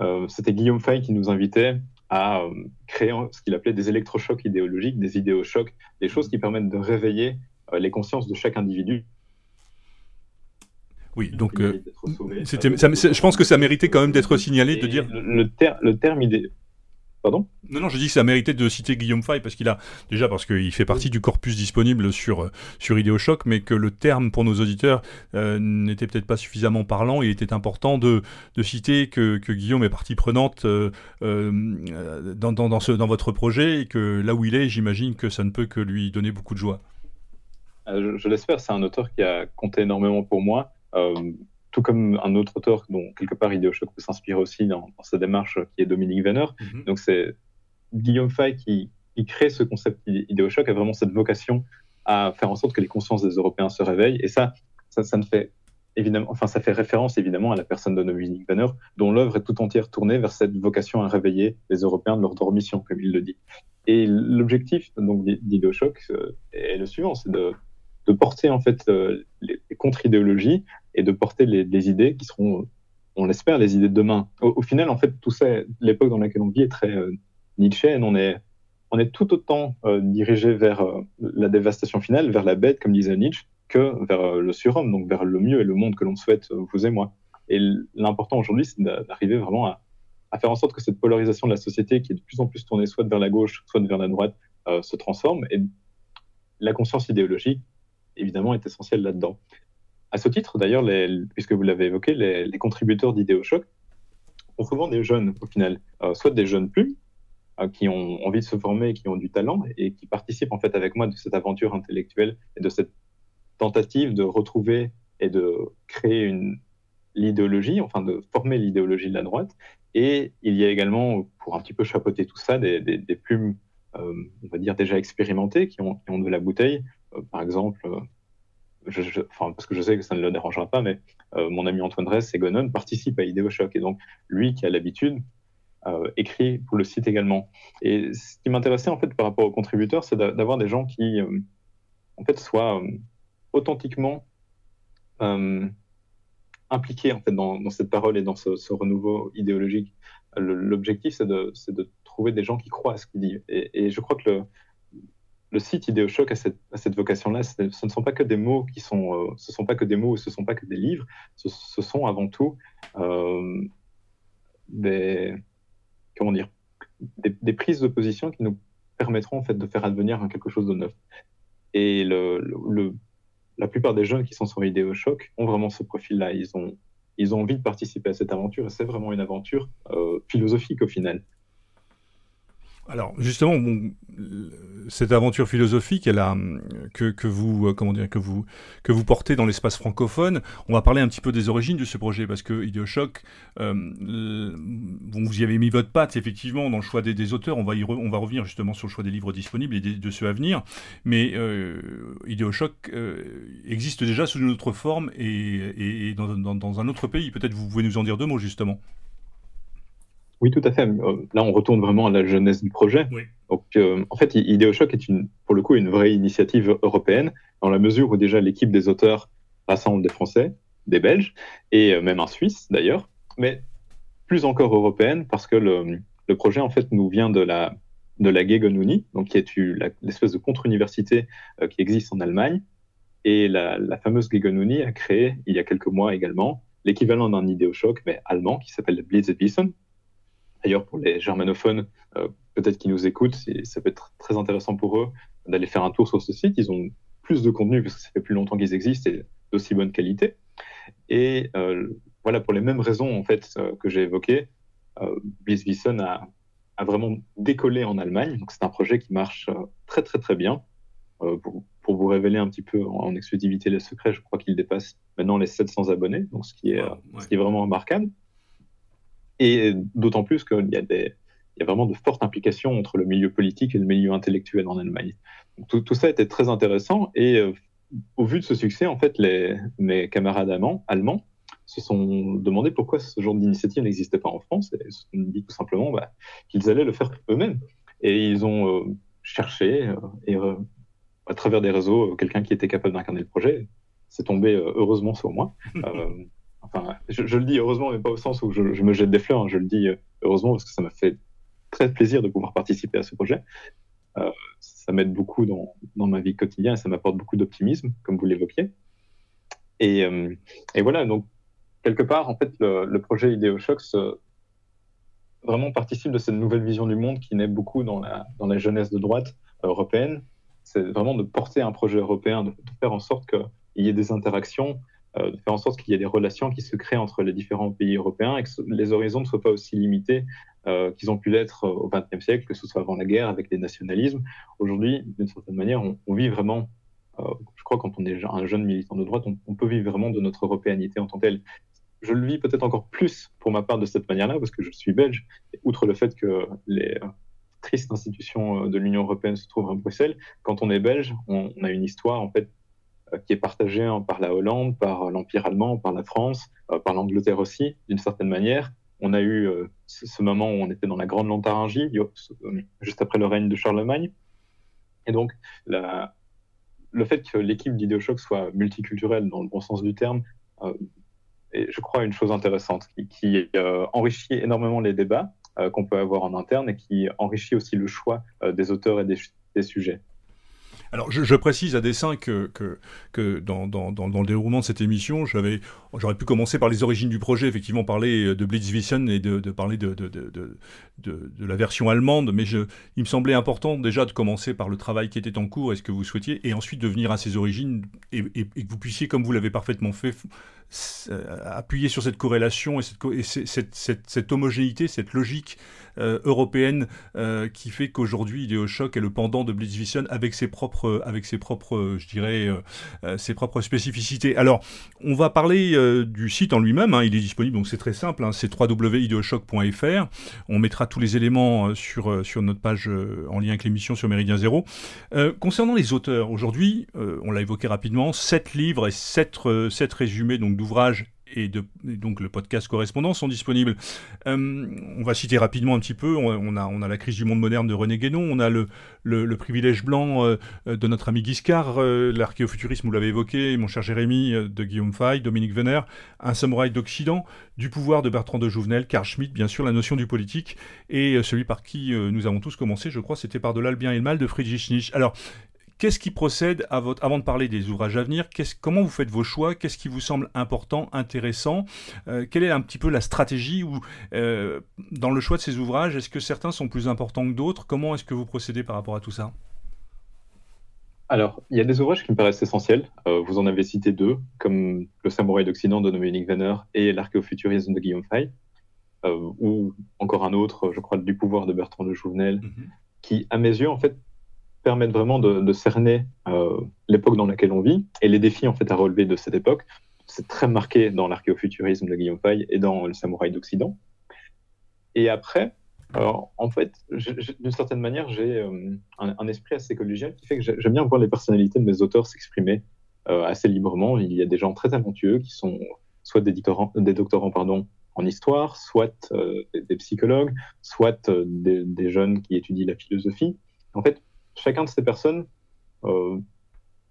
euh, c'était Guillaume Fay qui nous invitait à euh, créer ce qu'il appelait des électrochocs idéologiques, des idéochocs, des choses qui permettent de réveiller euh, les consciences de chaque individu. Oui, donc je pense que ça méritait quand même d'être signalé, de dire... Le, le terme idée, Pardon? Non, non, je dis que ça méritait de citer Guillaume Fay parce qu'il a déjà parce qu'il fait partie du corpus disponible sur euh, sur Idéochoc, mais que le terme pour nos auditeurs euh, n'était peut-être pas suffisamment parlant. Il était important de, de citer que, que Guillaume est partie prenante euh, dans, dans, dans, ce, dans votre projet et que là où il est, j'imagine que ça ne peut que lui donner beaucoup de joie. Je, je l'espère. C'est un auteur qui a compté énormément pour moi tout comme un autre auteur dont quelque part Idéochoc peut s'inspirer aussi dans, sa démarche, qui est Dominique Venner. Mhm. Donc c'est Guillaume Fay qui, crée ce concept Idéochoc, a vraiment cette vocation à faire en sorte que les consciences des Européens se réveillent. Et ça, ça, ne fait évidemment, enfin ça fait référence évidemment à la personne de Dominique Venner, dont l'œuvre est tout entière tournée vers cette vocation à réveiller les Européens de leur dormition, comme il le dit. Et l'objectif donc euh, est le suivant, c'est de de porter en fait euh, les, contre-idéologies et de porter les, idées qui seront, on l'espère, les idées de demain. Au, final, en fait, tout ça, l'époque dans laquelle on vit est très euh. On est, on est tout autant euh, dirigé vers la dévastation finale, vers la bête, comme disait Nietzsche, que vers le surhomme, donc vers le mieux et le monde que l'on souhaite, vous et moi. Et l'important aujourd'hui, c'est d'arriver vraiment à, faire en sorte que cette polarisation de la société, qui est de plus en plus tournée soit vers la gauche, soit vers la droite, se transforme. Et la conscience idéologique évidemment, est essentiel là-dedans. À ce titre, d'ailleurs, puisque vous l'avez évoqué, les, contributeurs d'Idéochoc sont souvent des jeunes, au final, euh, soit des jeunes plumes, euh, qui ont envie de se former, qui ont du talent et qui participent en fait avec moi de cette aventure intellectuelle et de cette tentative de retrouver et de créer une l'idéologie, enfin de former l'idéologie de la droite. Et il y a également, pour un petit peu chapeauter tout ça, des, plumes, euh, on va dire déjà expérimentées, qui ont, de la bouteille, par exemple, euh, parce que je sais que ça ne le dérangera pas, mais euh, mon ami Antoine Dress et Gonon participent à Idéochoc. Et donc, lui qui a l'habitude, écrit pour le site également. Et ce qui m'intéressait en fait par rapport aux contributeurs, c'est d'avoir des gens qui, en fait, soient authentiquement impliqués en fait dans, cette parole et dans ce, renouveau idéologique. L'objectif, c'est de, trouver des gens qui croient à ce qu'il dit. Et, et je crois que le, le site IdeoShock a cette, vocation-là. Ce ne sont pas que des mots qui sont, euh, ce sont pas que des mots, ce sont pas que des livres. Ce, sont avant tout euh, des, comment dire, des, prises de position qui nous permettront en fait de faire advenir quelque chose de neuf. Et la plupart des jeunes qui sont sur IdeoShock ont vraiment ce profil-là. Ils ont, ils ont envie de participer à cette aventure et c'est vraiment une aventure euh, philosophique au final. Alors justement, cette aventure philosophique, que, vous, euh, portez dans l'espace francophone, on va parler un petit peu des origines de ce projet parce que Ideoshock, euh, vous y avez mis votre patte effectivement dans le choix des, auteurs. On va on va revenir justement sur le choix des livres disponibles et de ceux à venir. Mais euh, euh, existe déjà sous une autre forme et, dans, dans un autre pays. Peut-être vous pouvez nous en dire deux mots justement. Oui, tout à fait. Euh, là, on retourne vraiment à la jeunesse du projet. Donc, euh, en fait, IdeoShock est une, pour le coup une vraie initiative européenne, dans la mesure où déjà l'équipe des auteurs rassemble des Français, des Belges, et euh, même un Suisse d'ailleurs, mais plus encore européenne, parce que le, le, projet, en fait, nous vient de la, de la Uni, donc qui est l'espèce de contre-université qui existe en Allemagne. Et la, la fameuse Uni a créé, il y a quelques mois également, l'équivalent d'un IdeoShock, mais allemand, qui s'appelle Blitzwissen, D'ailleurs, pour les germanophones, euh, peut-être qui nous écoutent, ça peut être très intéressant pour eux d'aller faire un tour sur ce site. Ils ont plus de contenu parce que ça fait plus longtemps qu'ils existent et d'aussi bonne qualité. Et euh, voilà, pour les mêmes raisons en fait euh, que j'ai évoquées, euh, a, a, vraiment décollé en Allemagne. Donc c'est un projet qui marche très très très bien. Pour, pour, vous révéler un petit peu en, exclusivité les secrets, je crois qu'il dépasse maintenant les 700 abonnés, donc ce qui est, ce qui est vraiment remarquable. Et d'autant plus qu'il y a y vraiment de fortes implications entre le milieu politique et le milieu intellectuel en Allemagne. tout, tout, ça était très intéressant et euh, au vu de ce succès, en fait, les, mes camarades allemands, allemands se sont demandé pourquoi ce genre d'initiative n'existait pas en France et se sont dit tout simplement bah, qu'ils allaient le faire eux-mêmes. Et ils ont euh, cherché euh, et à travers des réseaux quelqu'un qui était capable d'incarner le projet. C'est tombé heureusement sur moi. Enfin, je, le dis heureusement, mais pas au sens où je, me jette des fleurs. Hein. je le dis euh, heureusement parce que ça m'a fait très plaisir de pouvoir participer à ce projet. Euh, ça m'aide beaucoup dans, dans, ma vie quotidienne et ça m'apporte beaucoup d'optimisme, comme vous l'évoquiez. Et, euh, et, voilà, donc quelque part, en fait, le, le projet IdeoShocks vraiment participe de cette nouvelle vision du monde qui naît beaucoup dans la, dans la jeunesse de droite européenne. C'est vraiment de porter un projet européen, de, de faire en sorte qu'il y ait des interactions de faire en sorte qu'il y ait des relations qui se créent entre les différents pays européens et que les horizons ne soient pas aussi limités euh, qu'ils ont pu l'être euh, au XXe siècle, que ce soit avant la guerre avec les nationalismes. Aujourd'hui, d'une certaine manière, on, vit vraiment, euh, je crois, quand on est un jeune militant de droite, on, peut vivre vraiment de notre européanité en tant que telle. Je le vis peut-être encore plus pour ma part de cette manière-là, parce que je suis belge, outre le fait que les tristes institutions de l'Union européenne se trouvent à Bruxelles, quand on est belge, on, a une histoire en fait euh, qui est partagé hein, par la Hollande, par l'Empire allemand, par la France, euh, par l'Angleterre aussi, d'une certaine manière. On a eu euh, ce moment où on était dans la Grande Lotharingie, juste après le règne de Charlemagne. Et donc, le fait que l'équipe d'Ideoshock soit multiculturelle dans le bon sens du terme, est, je crois, une chose intéressante qui, enrichit énormément les débats qu'on peut avoir en interne et qui enrichit aussi le choix des auteurs et des sujets. Alors, je, précise à dessein que, dans, le déroulement de cette émission, j'aurais pu commencer par les origines du projet, effectivement, parler de Blitzwissen et de, parler de, la version allemande, mais il me semblait important déjà de commencer par le travail qui était en cours et ce que vous souhaitiez, et ensuite de venir à ses origines et, que vous puissiez, comme vous l'avez parfaitement fait, euh, appuyer sur cette corrélation et cette, et cette, cette, cette, homogénéité, cette logique euh, européenne euh, qui fait qu'aujourd'hui IdeoShock est le pendant de Blitzvision avec ses propres, avec ses propres, je dirais, ses propres spécificités. Alors, on va parler du site en lui-même. Hein, il est disponible, donc c'est très simple. Hein, c'est www.ideoshock.fr. On mettra tous les éléments sur sur notre page en lien avec l'émission sur Méridien Zéro. concernant les auteurs, aujourd'hui, on l'a évoqué rapidement, 7 livres et 7, 7 résumés d'ouvrages et, donc le podcast correspondant sont disponibles. Euh, on va citer rapidement un petit peu. On, a, on a la crise du monde moderne de René Guénon. On a le, le, privilège blanc euh, de notre ami Giscard, euh, l'archéofuturisme, vous l'avez évoqué, mon cher Jérémy, de Guillaume Fay, Dominique Venner, un samouraï d'Occident, du pouvoir de Bertrand de Jouvenel, Carl Schmitt, bien sûr, la notion du politique, et celui par qui nous avons tous commencé, je crois, c'était par de là le bien et le mal de Friedrich Nietzsche. Alors, Qu'est-ce qui procède à votre, avant de parler des ouvrages à venir, comment vous faites vos choix Qu'est-ce qui vous semble important, intéressant Quelle est un petit peu la stratégie ou dans le choix de ces ouvrages Est-ce que certains sont plus importants que d'autres? Comment est-ce que vous procédez par rapport à tout ça? Alors, il y a des ouvrages qui me paraissent essentiels. Euh, vous en avez cité deux, comme Le Samouraï d'Occident de Dominique Venner et L'archéofuturisme de Guillaume Fay, euh, ou encore un autre, je crois, Du pouvoir de Bertrand de Jouvenel, mhm. qui, à mes yeux, en fait, permettent vraiment de, cerner euh, l'époque dans laquelle on vit et les défis en fait à relever de cette époque. C'est très marqué dans l'archéofuturisme de Guillaume Fay et dans Le Samouraï d'Occident. Et après, alors, en fait, d'une certaine manière, j'ai euh, un, esprit assez collégial qui fait que j'aime bien voir les personnalités de mes auteurs s'exprimer euh, assez librement. Il y a des gens très talentueux qui sont soit des des doctorants pardon, en histoire, soit euh, des, psychologues, soit des, jeunes qui étudient la philosophie. En fait, chacun de ces personnes,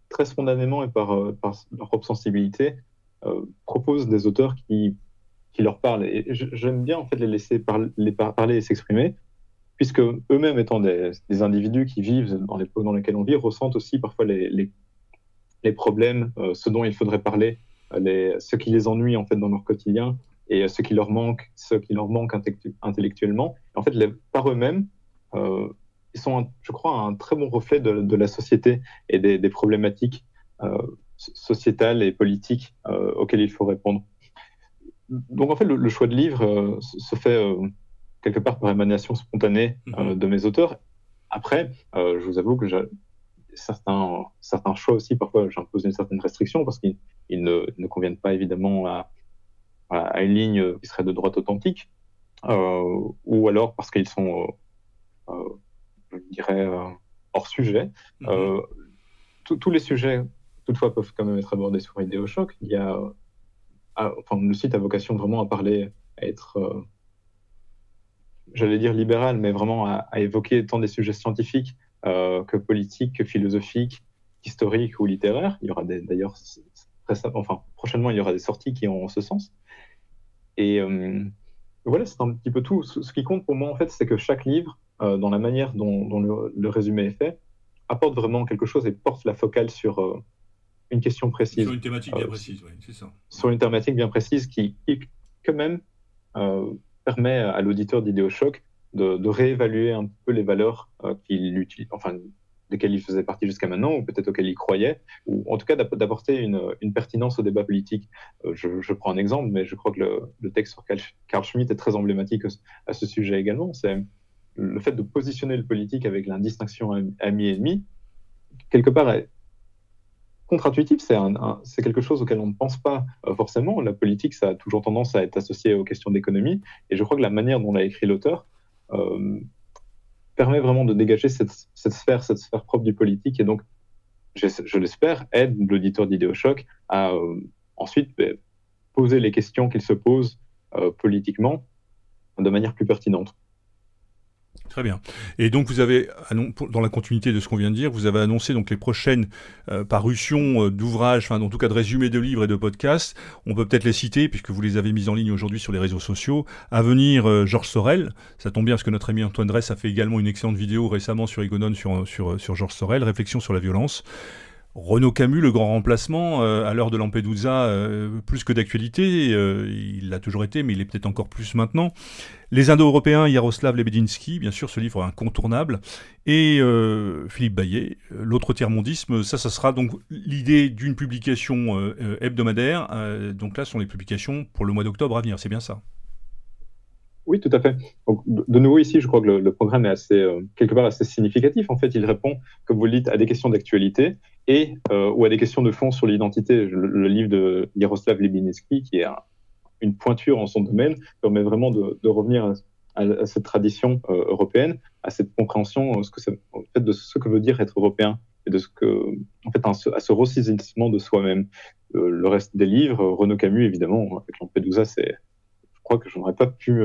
très spontanément et par, par leur propre sensibilité, propose des auteurs qui leur parlent. Et j'aime bien en fait les laisser les parler et s'exprimer, puisque eux-mêmes étant des, individus qui vivent dans l'époque dans laquelle on vit, ressentent aussi parfois les, les, problèmes, euh, ce dont il faudrait parler, euh, les, ce qui les ennuie en fait dans leur quotidien et euh, ce qui leur manque, ce qui leur manque intellectuellement. En fait, les, par eux-mêmes, ils sont, je crois, un très bon reflet de, la société et des, des problématiques sociétales et politiques auxquelles il faut répondre donc en fait, le, choix de livre euh, se fait euh, quelque part par émanation spontanée euh, mhm. de mes auteurs. Après, je vous avoue que certains, certains choix aussi, parfois j'impose une certaine restriction parce qu'ils ne, ne, conviennent pas évidemment à, à, une ligne qui serait de droite authentique, ou alors parce qu'ils sont, je dirais, hors sujet. Mhm. tous les sujets, toutefois, peuvent quand même être abordés sur choc Il y a enfin, le site a vocation vraiment à parler, à être, euh, j'allais dire libéral, mais vraiment à, évoquer tant des sujets scientifiques euh, que politiques, que philosophiques, historiques ou littéraires. Il y aura d'ailleurs, enfin, prochainement, il y aura des sorties qui ont ce sens. Et euh, voilà, c'est un petit peu tout. Ce, qui compte pour moi, en fait, c'est que chaque livre, dans la manière dont, le, le, résumé est fait, apporte vraiment quelque chose et porte la focale sur une question précise. Sur une thématique bien euh, précise, oui, c'est ça. Sur une thématique bien précise qui, quand même, euh, permet à l'auditeur d'Idéochoc de, de réévaluer un peu les valeurs euh, qu'il utilise, enfin, desquelles il faisait partie jusqu'à maintenant, ou peut-être auxquelles il croyait, ou en tout cas d'apporter une, une, pertinence au débat politique. je, je, prends un exemple, mais je crois que le, le texte sur Carl Schmitt est très emblématique à ce sujet également. C'est le fait de positionner le politique avec la distinction ami-ennemi, quelque part, contre-intuitif, c'est quelque chose auquel on ne pense pas euh, forcément. La politique, ça a toujours tendance à être associé aux questions d'économie. Et je crois que la manière dont l'a écrit l'auteur euh, permet vraiment de dégager cette, sphère, propre du politique. Et donc, je, l'espère, aide l'auditeur d'Idéochoc à euh, ensuite ben, poser les questions qu'il se pose politiquement de manière plus pertinente. Très bien. Et donc vous avez, dans la continuité de ce qu'on vient de dire, vous avez annoncé donc les prochaines euh, parutions euh, d'ouvrages, enfin en tout cas de résumés de livres et de podcasts. On peut peut-être les citer puisque vous les avez mis en ligne aujourd'hui sur les réseaux sociaux. À venir, euh, Georges Sorel. Ça tombe bien parce que notre ami Antoine Dress a fait également une excellente vidéo récemment sur Egonon sur, sur, sur Georges Sorel, Réflexion sur la violence. Renaud Camus, le grand remplacement, à l'heure de Lampedusa, plus que d'actualité, il l'a toujours été, mais il est peut-être encore plus maintenant. Les Indo-Européens, Yaroslav Lebedinsky, bien sûr, ce livre incontournable, et euh, Philippe euh, L'autre tiers-mondisme. Ça, ça sera donc l'idée d'une publication euh, hebdomadaire. donc là, ce sont les publications pour le mois d'octobre à venir, c'est bien ça? Oui, tout à fait. de nouveau, ici, je crois que le, programme est assez, quelque part assez significatif. En fait, il répond, comme vous le dites, à des questions d'actualité et ou à des questions de fond sur l'identité. Le, livre de Yaroslav Lebedinsky, qui est un, une pointure en son domaine, permet vraiment de, revenir à, cette tradition euh, européenne, à cette compréhension euh, de ce que veut dire être européen et de ce que, en fait, à ce ressaisissement de soi-même. Euh, le reste des livres, Renaud Camus, évidemment, avec Lampedusa, c'est, je crois que je n'aurais pas pu.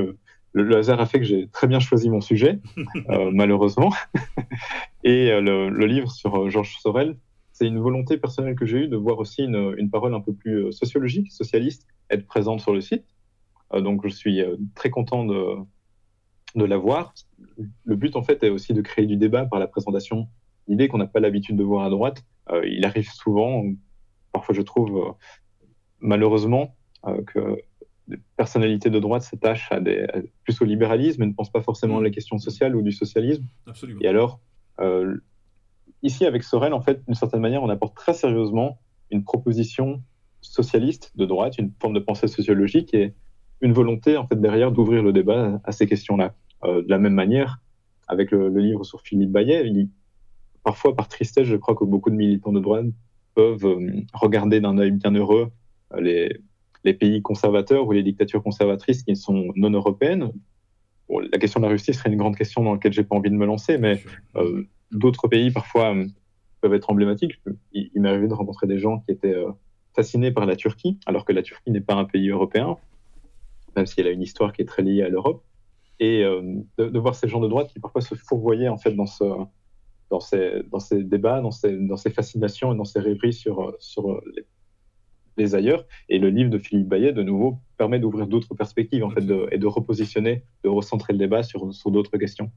Le, hasard a fait que j'ai très bien choisi mon sujet, malheureusement. et le, le, livre sur Georges Sorel, c'est une volonté personnelle que j'ai eue de voir aussi une, une, parole un peu plus sociologique, socialiste, être présente sur le site. Euh, donc je suis euh, très content de, de la voir. Le but en fait est aussi de créer du débat par la présentation idées qu'on n'a pas l'habitude de voir à droite. il arrive souvent, parfois je trouve malheureusement, que des personnalités de droite s'attachent à des, plus au libéralisme et ne pensent pas forcément à la question sociale ou du socialisme. Absolument. Et alors, ici, avec Sorel, en fait, d'une certaine manière, on apporte très sérieusement une proposition socialiste de droite, une forme de pensée sociologique et une volonté, en fait, derrière d'ouvrir le débat à ces questions-là. Euh, de la même manière, avec le, livre sur Philippe Bayet, il, parfois par tristesse, je crois que beaucoup de militants de droite peuvent euh, regarder d'un œil bien heureux euh, les, les, pays conservateurs ou les dictatures conservatrices qui sont non européennes. la question de la Russie serait une grande question dans laquelle j'ai pas envie de me lancer, mais d'autres pays parfois peuvent être emblématiques. Il, m'est arrivé de rencontrer des gens qui étaient fascinés par la Turquie, alors que la Turquie n'est pas un pays européen, même si elle a une histoire qui est très liée à l'Europe et euh, de, voir ces gens de droite qui parfois se fourvoyaient en fait dans ce dans ces, dans ces débats, dans ces, dans ces fascinations et dans ces rêveries sur, sur les, ailleurs. Et le livre de Philippe Bayet, de nouveau, permet d'ouvrir d'autres perspectives en fait, de, et de repositionner, de recentrer le débat sur, sur d'autres questions.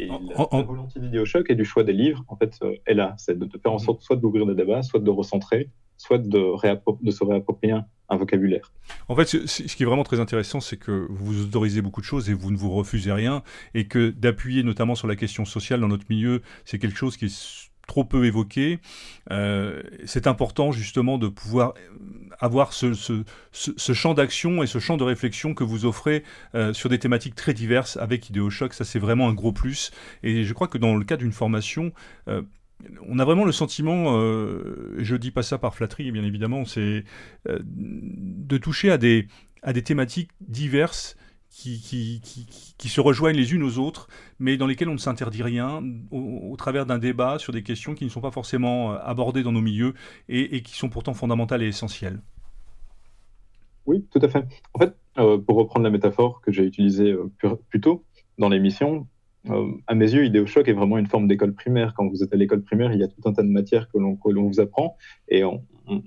Et la, volonté d'Idéochoc et du choix des livres, en fait, euh, est là. C'est de, faire en sorte soit d'ouvrir le débat, soit de recentrer, soit de, de se réapproprier un, vocabulaire. En fait, ce, qui est vraiment très intéressant, c'est que vous autorisez beaucoup de choses et vous ne vous refusez rien, et que d'appuyer notamment sur la question sociale dans notre milieu, c'est quelque chose qui est trop peu évoqué. Euh, c'est important justement de pouvoir avoir ce, champ d'action et ce champ de réflexion que vous offrez euh, sur des thématiques très diverses avec IdeoShock. Ça, c'est vraiment un gros plus. Et je crois que dans le cas d'une formation, euh, on a vraiment le sentiment, je dis pas ça par flatterie bien évidemment, c'est de toucher à des, à des thématiques diverses qui, se rejoignent les unes aux autres, mais dans lesquelles on ne s'interdit rien au, travers d'un débat sur des questions qui ne sont pas forcément euh, abordées dans nos milieux et, qui sont pourtant fondamentales et essentielles. Oui, tout à fait. En fait, pour reprendre la métaphore que j'ai utilisée plus tôt dans l'émission, euh, à mes yeux, Idéochoc est vraiment une forme d'école primaire. Quand vous êtes à l'école primaire, il y a tout un tas de matières que l'on vous apprend et on,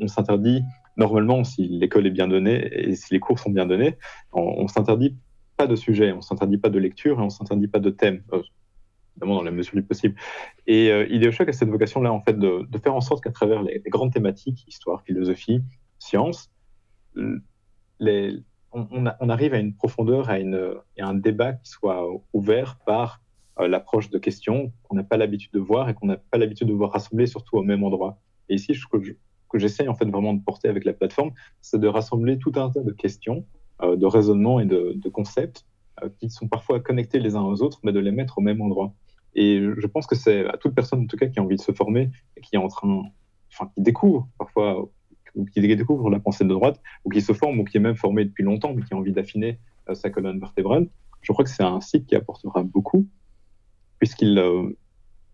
s'interdit, normalement, si l'école est bien donnée et si les cours sont bien donnés, on, s'interdit pas de sujet, on s'interdit pas de lecture et on s'interdit pas de thème, euh, évidemment dans la mesure du possible. Et euh, Idéochoc a cette vocation-là, en fait, de, faire en sorte qu'à travers les, grandes thématiques, histoire, philosophie, sciences, les, on, arrive à une profondeur, à, une, à un débat qui soit ouvert par euh, l'approche de questions qu'on n'a pas l'habitude de voir et qu'on n'a pas l'habitude de voir rassembler surtout au même endroit. Et ici, ce que, j'essaie en fait vraiment de porter avec la plateforme, c'est de rassembler tout un tas de questions, de raisonnements et de, concepts euh, qui sont parfois connectés les uns aux autres, mais de les mettre au même endroit. Et je pense que c'est à toute personne en tout cas qui a envie de se former et qui est en train, enfin qui découvre parfois ou qui découvre la pensée de droite, ou qui se forme, ou qui est même formé depuis longtemps, mais qui a envie d'affiner sa colonne vertébrale, je crois que c'est un site qui apportera beaucoup puisqu'il euh,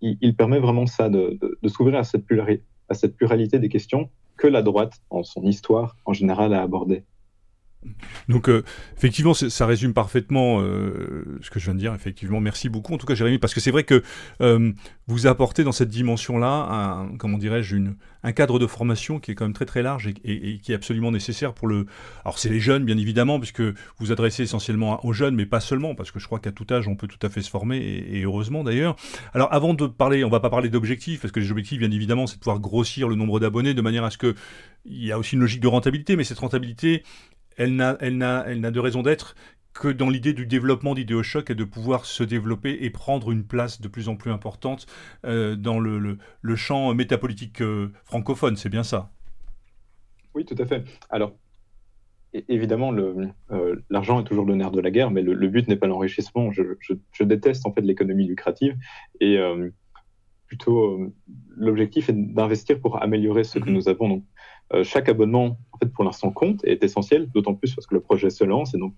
il, permet vraiment ça, de, s'ouvrir à cette pluralité des questions que la droite, en son histoire en général, a abordées. Donc euh, effectivement, ça résume parfaitement euh, ce que je viens de dire. Effectivement, merci beaucoup. En tout cas, Jérémy, parce que c'est vrai que euh, vous apportez dans cette dimension-là, un, comment dirais-je, un cadre de formation qui est quand même très très large et, qui est absolument nécessaire pour le. Alors c'est les jeunes, bien évidemment, puisque vous adressez essentiellement aux jeunes, mais pas seulement, parce que je crois qu'à tout âge, on peut tout à fait se former et, et heureusement d'ailleurs. Alors avant de parler, on va pas parler d'objectifs, parce que les objectifs, bien évidemment, c'est de pouvoir grossir le nombre d'abonnés de manière à ce que il y a aussi une logique de rentabilité, mais cette rentabilité, elle n'a, elle n'a, elle n'a de raison d'être que dans l'idée du développement d'Idéochoc et de pouvoir se développer et prendre une place de plus en plus importante euh, dans le, le, champ métapolitique euh, francophone, c'est bien ça Oui, tout à fait. Alors, évidemment, euh, l'argent est toujours le nerf de la guerre, mais le, but n'est pas l'enrichissement. Je, je, déteste en fait l'économie lucrative et plutôt l'objectif est d'investir pour améliorer ce que mhm. nous avons. Donc, chaque abonnement, en fait, pour l'instant, compte et est essentiel, d'autant plus parce que le projet se lance et donc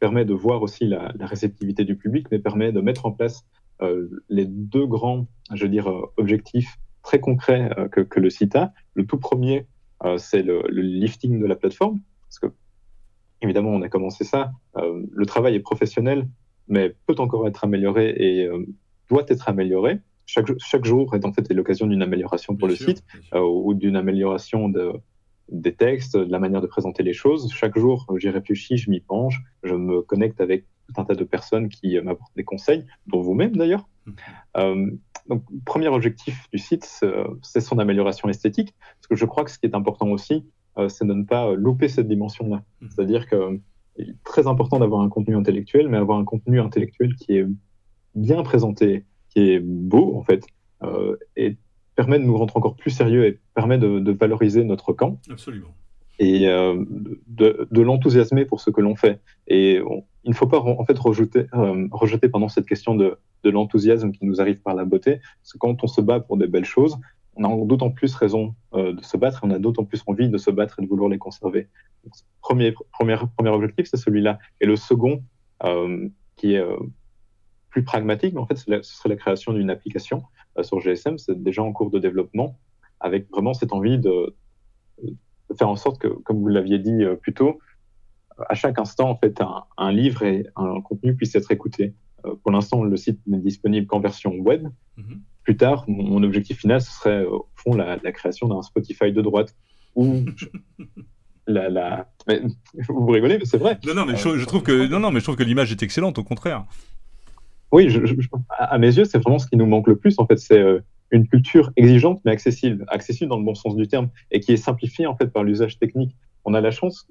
permet de voir aussi la, réceptivité du public, mais permet de mettre en place euh, les deux grands, je veux dire, euh, objectifs très concrets que, le site a. Le tout premier, c'est le, lifting de la plateforme, parce que évidemment, on a commencé ça. le travail est professionnel, mais peut encore être amélioré et doit être amélioré. Chaque, chaque, jour est en fait l'occasion d'une amélioration pour le site ou d'une amélioration de, des textes, de la manière de présenter les choses. Chaque jour, j'y réfléchis, je m'y penche, je me connecte avec tout un tas de personnes qui euh, m'apportent des conseils, dont vous-même d'ailleurs. Euh, donc, premier objectif du site, c'est son amélioration esthétique, parce que je crois que ce qui est important aussi, c'est de ne pas louper cette dimension-là. Mmh. C'est-à-dire que est très important d'avoir un contenu intellectuel, mais avoir un contenu intellectuel qui est bien présenté, qui est beau en fait, euh, et permet de nous rendre encore plus sérieux et permet de, valoriser notre camp. Absolument. Et euh, de, l'enthousiasmer pour ce que l'on fait. Et il ne faut pas en fait rejeter, euh, rejeter pendant cette question de, de l'enthousiasme qui nous arrive par la beauté, parce que quand on se bat pour des belles choses, on a d'autant plus raison euh, de se battre, on a d'autant plus envie de se battre et de vouloir les conserver. premier, premier, premier objectif, c'est celui-là. Et le second, euh, qui est plus pragmatique, mais en fait, ce serait la création d'une application sur GSM. C'est déjà en cours de développement, avec vraiment cette envie de, de faire en sorte que, comme vous l'aviez dit plus tôt, à chaque instant, en fait, un, livre et un contenu puissent être écoutés. pour l'instant, le site n'est disponible qu'en version web. Mm-hmm plus tard, mon objectif final, ce serait au fond la, création d'un Spotify de droite où la, la... vous rigolez, mais c'est vrai. Non, non, mais je, trouve que non, non, mais je trouve que l'image est excellente, au contraire. Oui, à mes yeux, c'est vraiment ce qui nous manque le plus. En fait, c'est euh, une culture exigeante mais accessible, accessible dans le bon sens du terme, et qui est simplifiée en fait par l'usage technique. On a la chance,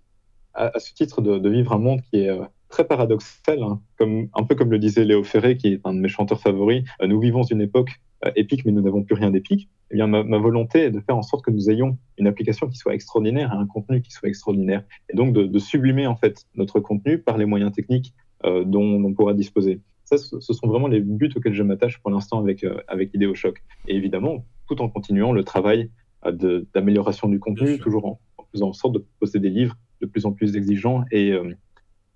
à, ce titre, de, vivre un monde qui est euh, très paradoxal, hein. comme, un peu comme le disait Léo Ferré, qui est un de mes chanteurs favoris. Euh, nous vivons une époque épique, mais nous n'avons plus rien d'épique. Eh bien, ma, volonté est de faire en sorte que nous ayons une application qui soit extraordinaire et un contenu qui soit extraordinaire, et donc de, sublimer en fait notre contenu par les moyens techniques euh, dont, on pourra disposer. Ça, ce sont vraiment les buts auxquels je m'attache pour l'instant avec euh, avec IdeoShock. Et évidemment, tout en continuant le travail d'amélioration du contenu, toujours en, faisant en sorte de poster des livres de plus en plus exigeants et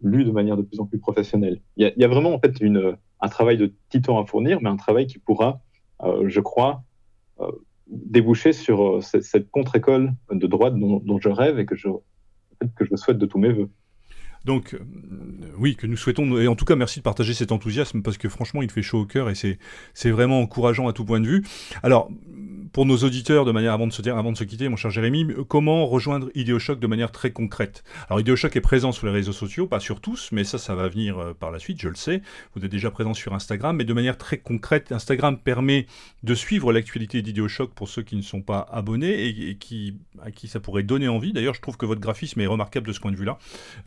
lus de manière de plus en plus professionnelle. Il y a, il y a vraiment en fait une, un travail de titan à fournir, mais un travail qui pourra euh, je crois, euh, déboucher sur euh, cette, contre-école de droite dont, je rêve et que je, que je souhaite de tous mes voeux. Donc, oui, que nous souhaitons, et en tout cas, merci de partager cet enthousiasme, parce que franchement, il fait chaud au cœur et c'est vraiment encourageant à tout point de vue. Alors, pour nos auditeurs, de manière avant de se quitter, mon cher Jérémy, comment rejoindre Ideoshock de manière très concrète? Alors Ideoshock est présent sur les réseaux sociaux, pas sur tous, mais ça, ça va venir euh, par la suite, je le sais. Vous êtes déjà présent sur Instagram, mais de manière très concrète, Instagram permet de suivre l'actualité d'Ideoshock pour ceux qui ne sont pas abonnés et, qui, à qui ça pourrait donner envie. D'ailleurs, je trouve que votre graphisme est remarquable de ce point de vue-là,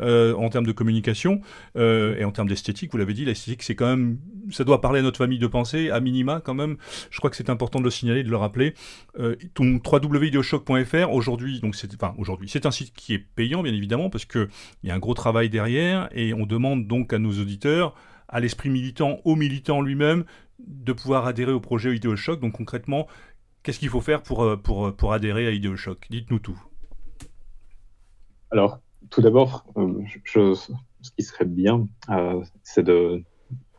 euh, en termes de communication euh, et en termes d'esthétique. Vous l'avez dit, l'esthétique, c'est quand même, ça doit parler à notre famille de pensée, à minima quand même. Je crois que c'est important de le signaler, de le rappeler. Euh, www.ideoshock.fr aujourd'hui, donc c'est enfin aujourd'hui, c'est un site qui est payant bien évidemment parce que il y a un gros travail derrière et on demande donc à nos auditeurs, à l'esprit militant, au militant lui-même, de pouvoir adhérer au projet Ideoshock. Donc concrètement, qu'est-ce qu'il faut faire pour, euh, pour, pour adhérer à Ideoshock Dites-nous tout. Alors, tout d'abord, euh, ce qui serait bien, c'est de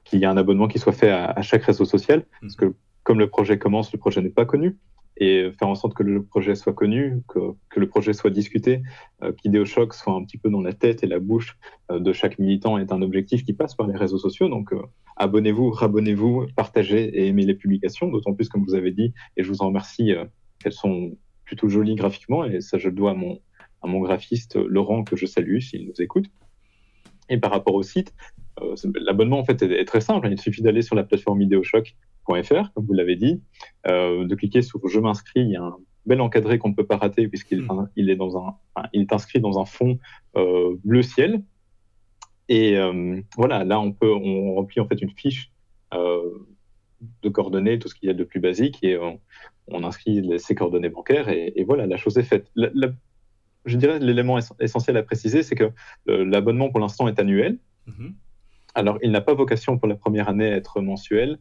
qu'il y ait un abonnement qui soit fait à, à chaque réseau social, parce mmh. que comme le projet commence, le projet n'est pas connu et faire en sorte que le projet soit connu, que, que le projet soit discuté, euh, qu'Idéochoc soit un petit peu dans la tête et la bouche euh, de chaque militant est un objectif qui passe par les réseaux sociaux. Donc euh, abonnez-vous, rabonnez-vous, partagez et aimez les publications, d'autant plus comme vous avez dit, et je vous en remercie, euh, qu'elles sont plutôt jolies graphiquement, et ça je le dois à mon, à mon graphiste Laurent que je salue s'il nous écoute. Et par rapport au site, l'abonnement en fait est, est, très simple, il suffit d'aller sur la plateforme Idéochoc comme vous l'avez dit, euh, de cliquer sur Je m'inscris. Il y a un bel encadré qu'on ne peut pas rater puisqu'il mm. il est, dans un, il est inscrit dans un fond euh, bleu ciel. Et euh, voilà, là, on, peut, on remplit en fait une fiche de coordonnées, tout ce qu'il y a de plus basique, et on, inscrit ses coordonnées bancaires, et, voilà, la chose est faite. Je dirais l'élément essentiel à préciser, c'est que l'abonnement pour l'instant est annuel. Mm-hmm. Alors, il n'a pas vocation pour la première année à être mensuel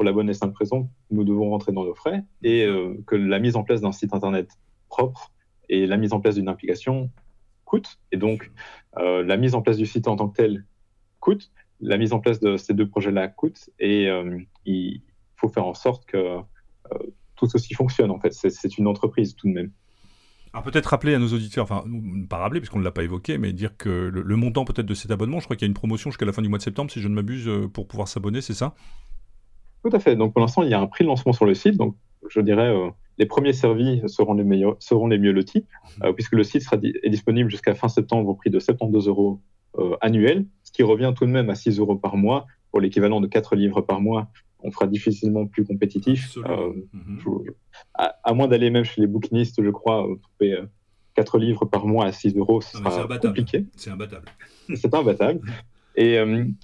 pour la bonne et simple raison nous devons rentrer dans nos frais et euh, que la mise en place d'un site internet propre et la mise en place d'une application coûte. Et donc, euh, la mise en place du site en tant que tel coûte, la mise en place de ces deux projets-là coûte, et euh, il faut faire en sorte que tout ceci fonctionne. En fait, c'est une entreprise tout de même. Alors peut-être rappeler à nos auditeurs, enfin pas rappeler puisqu'on ne l'a pas évoqué, mais dire que le, montant peut-être de cet abonnement, je crois qu'il y a une promotion jusqu'à la fin du mois de septembre, si je ne m'abuse, pour pouvoir s'abonner, c'est ça? Tout à fait. Donc pour l'instant, il y a un prix de lancement sur le site. Donc je dirais euh, les premiers servis seront les meilleurs, seront les mieux lotis, euh, puisque le site sera est disponible jusqu'à fin septembre au prix de 72 euros euh, annuels, ce qui revient tout de même à 6 euros par mois pour l'équivalent de 4 livres par mois on fera difficilement plus compétitif. Mhm. à, moins d'aller même chez les bouquinistes, je crois, trouver 4 livres par mois à 6 euros, ce sera compliqué. C'est imbattable. C'est imbattable. Et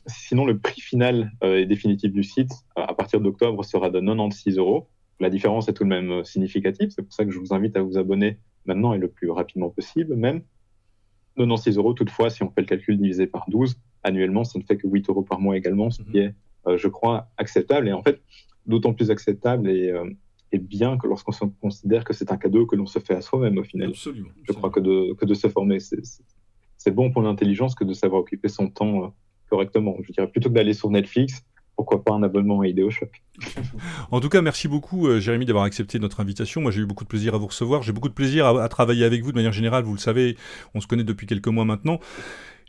sinon, le prix final et définitif du site, à partir d'octobre, sera de 96 euros. La différence est tout de même significative. C'est pour ça que je vous invite à vous abonner maintenant et le plus rapidement possible, même. 96 euros, toutefois, si on fait le calcul divisé par 12, annuellement, ça ne fait que 8 euros par mois également, ce qui mhm. est, euh, je crois, acceptable. Et en fait, d'autant plus acceptable et, euh, et bien que lorsqu'on considère que c'est un cadeau que l'on se fait à soi-même au final. Absolument, Je crois que de, que de se former, c'est bon pour l'intelligence que de savoir occuper son temps euh, correctement. Je dirais plutôt que d'aller sur Netflix, pourquoi pas un abonnement à Idéoshop En tout cas, merci beaucoup, euh, Jérémy, d'avoir accepté notre invitation. Moi, j'ai eu beaucoup de plaisir à vous recevoir. J'ai beaucoup de plaisir à, travailler avec vous de manière générale. Vous le savez, on se connaît depuis quelques mois maintenant.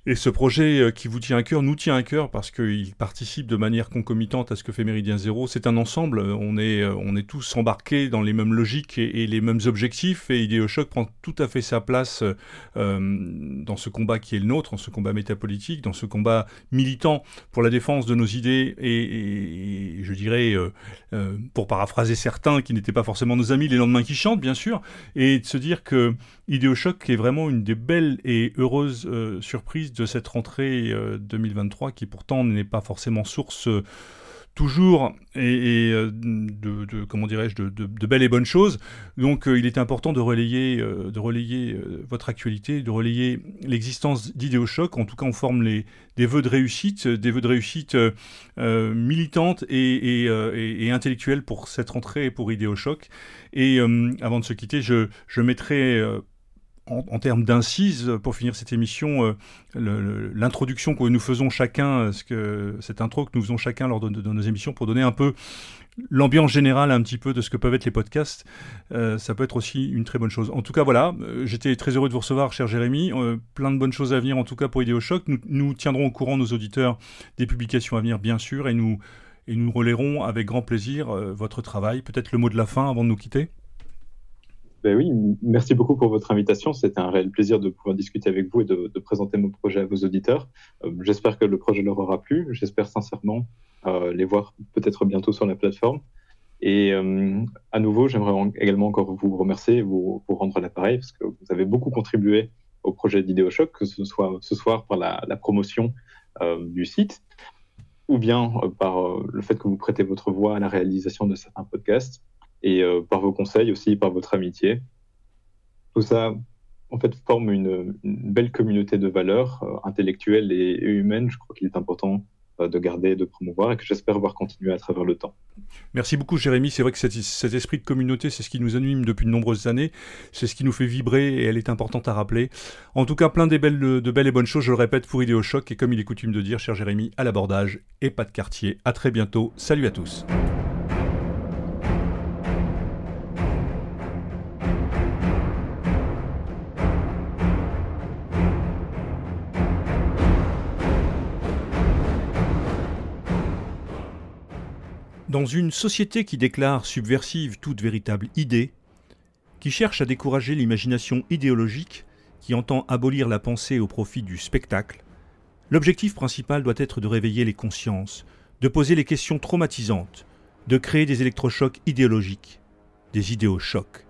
Et ce projet euh, qui vous tient à cœur nous tient à cœur parce qu'il participe de manière concomitante à ce que fait Méridien Zéro. C'est un ensemble, on est, euh, on est tous embarqués dans les mêmes logiques et, les mêmes objectifs et Idéochoc prend tout à fait sa place euh, dans ce combat qui est le nôtre, dans ce combat métapolitique, dans ce combat militant pour la défense de nos idées et, je dirais, pour paraphraser certains qui n'étaient pas forcément nos amis, les lendemains qui chantent bien sûr, et de se dire que Idéochoc est vraiment une des belles et heureuses surprises de cette rentrée 2023 euh, qui pourtant n'est pas forcément source euh, toujours et, euh, de, comment dirais-je de, belles et bonnes choses. Donc il est important de relayer, de relayer votre actualité, de relayer l'existence d'Idéochoc. En tout cas, on forme les, des vœux de réussite, des vœux de réussite militantes et, et, intellectuelle pour cette rentrée et pour Idéochoc. Et avant de se quitter, je mettrai en, termes d'incise, pour finir cette émission, euh, l'introduction que nous faisons chacun, ce que, cette intro que nous faisons chacun lors de, nos émissions pour donner un peu l'ambiance générale un petit peu de ce que peuvent être les podcasts, euh, ça peut être aussi une très bonne chose. En tout cas, voilà, euh, j'étais très heureux de vous recevoir, cher Jérémy. plein de bonnes choses à venir, en tout cas pour Idéochoc. Nous, nous tiendrons au courant nos auditeurs des publications à venir, bien sûr, et nous, et nous relayerons avec grand plaisir votre travail. Peut-être le mot de la fin avant de nous quitter ben oui, merci beaucoup pour votre invitation. C'était un réel plaisir de pouvoir discuter avec vous et de, présenter mon projet à vos auditeurs. Euh, j'espère que le projet leur aura plu. J'espère sincèrement euh, les voir peut-être bientôt sur la plateforme. Et euh, à nouveau, j'aimerais également encore vous remercier, vous, vous rendre l'appareil, parce que vous avez beaucoup contribué au projet d'Idéochoc, que ce soit ce soir par la promotion du site, ou bien par le fait que vous prêtez votre voix à la réalisation de certains podcasts et euh, par vos conseils aussi, par votre amitié. Tout ça, en fait, forme une, belle communauté de valeurs euh, intellectuelles et, humaines. Je crois qu'il est important euh, de garder, de promouvoir et que j'espère voir continuer à travers le temps. Merci beaucoup Jérémy, c'est vrai que cet, esprit de communauté, c'est ce qui nous anime depuis de nombreuses années, c'est ce qui nous fait vibrer et elle est importante à rappeler. En tout cas, plein de belles, et bonnes choses, je le répète, pour Idéochoc et comme il est coutume de dire, cher Jérémy, à l'abordage et pas de quartier. À très bientôt, salut à tous. Dans une société qui déclare subversive toute véritable idée, qui cherche à décourager l'imagination idéologique, qui entend abolir la pensée au profit du spectacle, l'objectif principal doit être de réveiller les consciences, de poser les questions traumatisantes, de créer des électrochocs idéologiques, des idéochocs.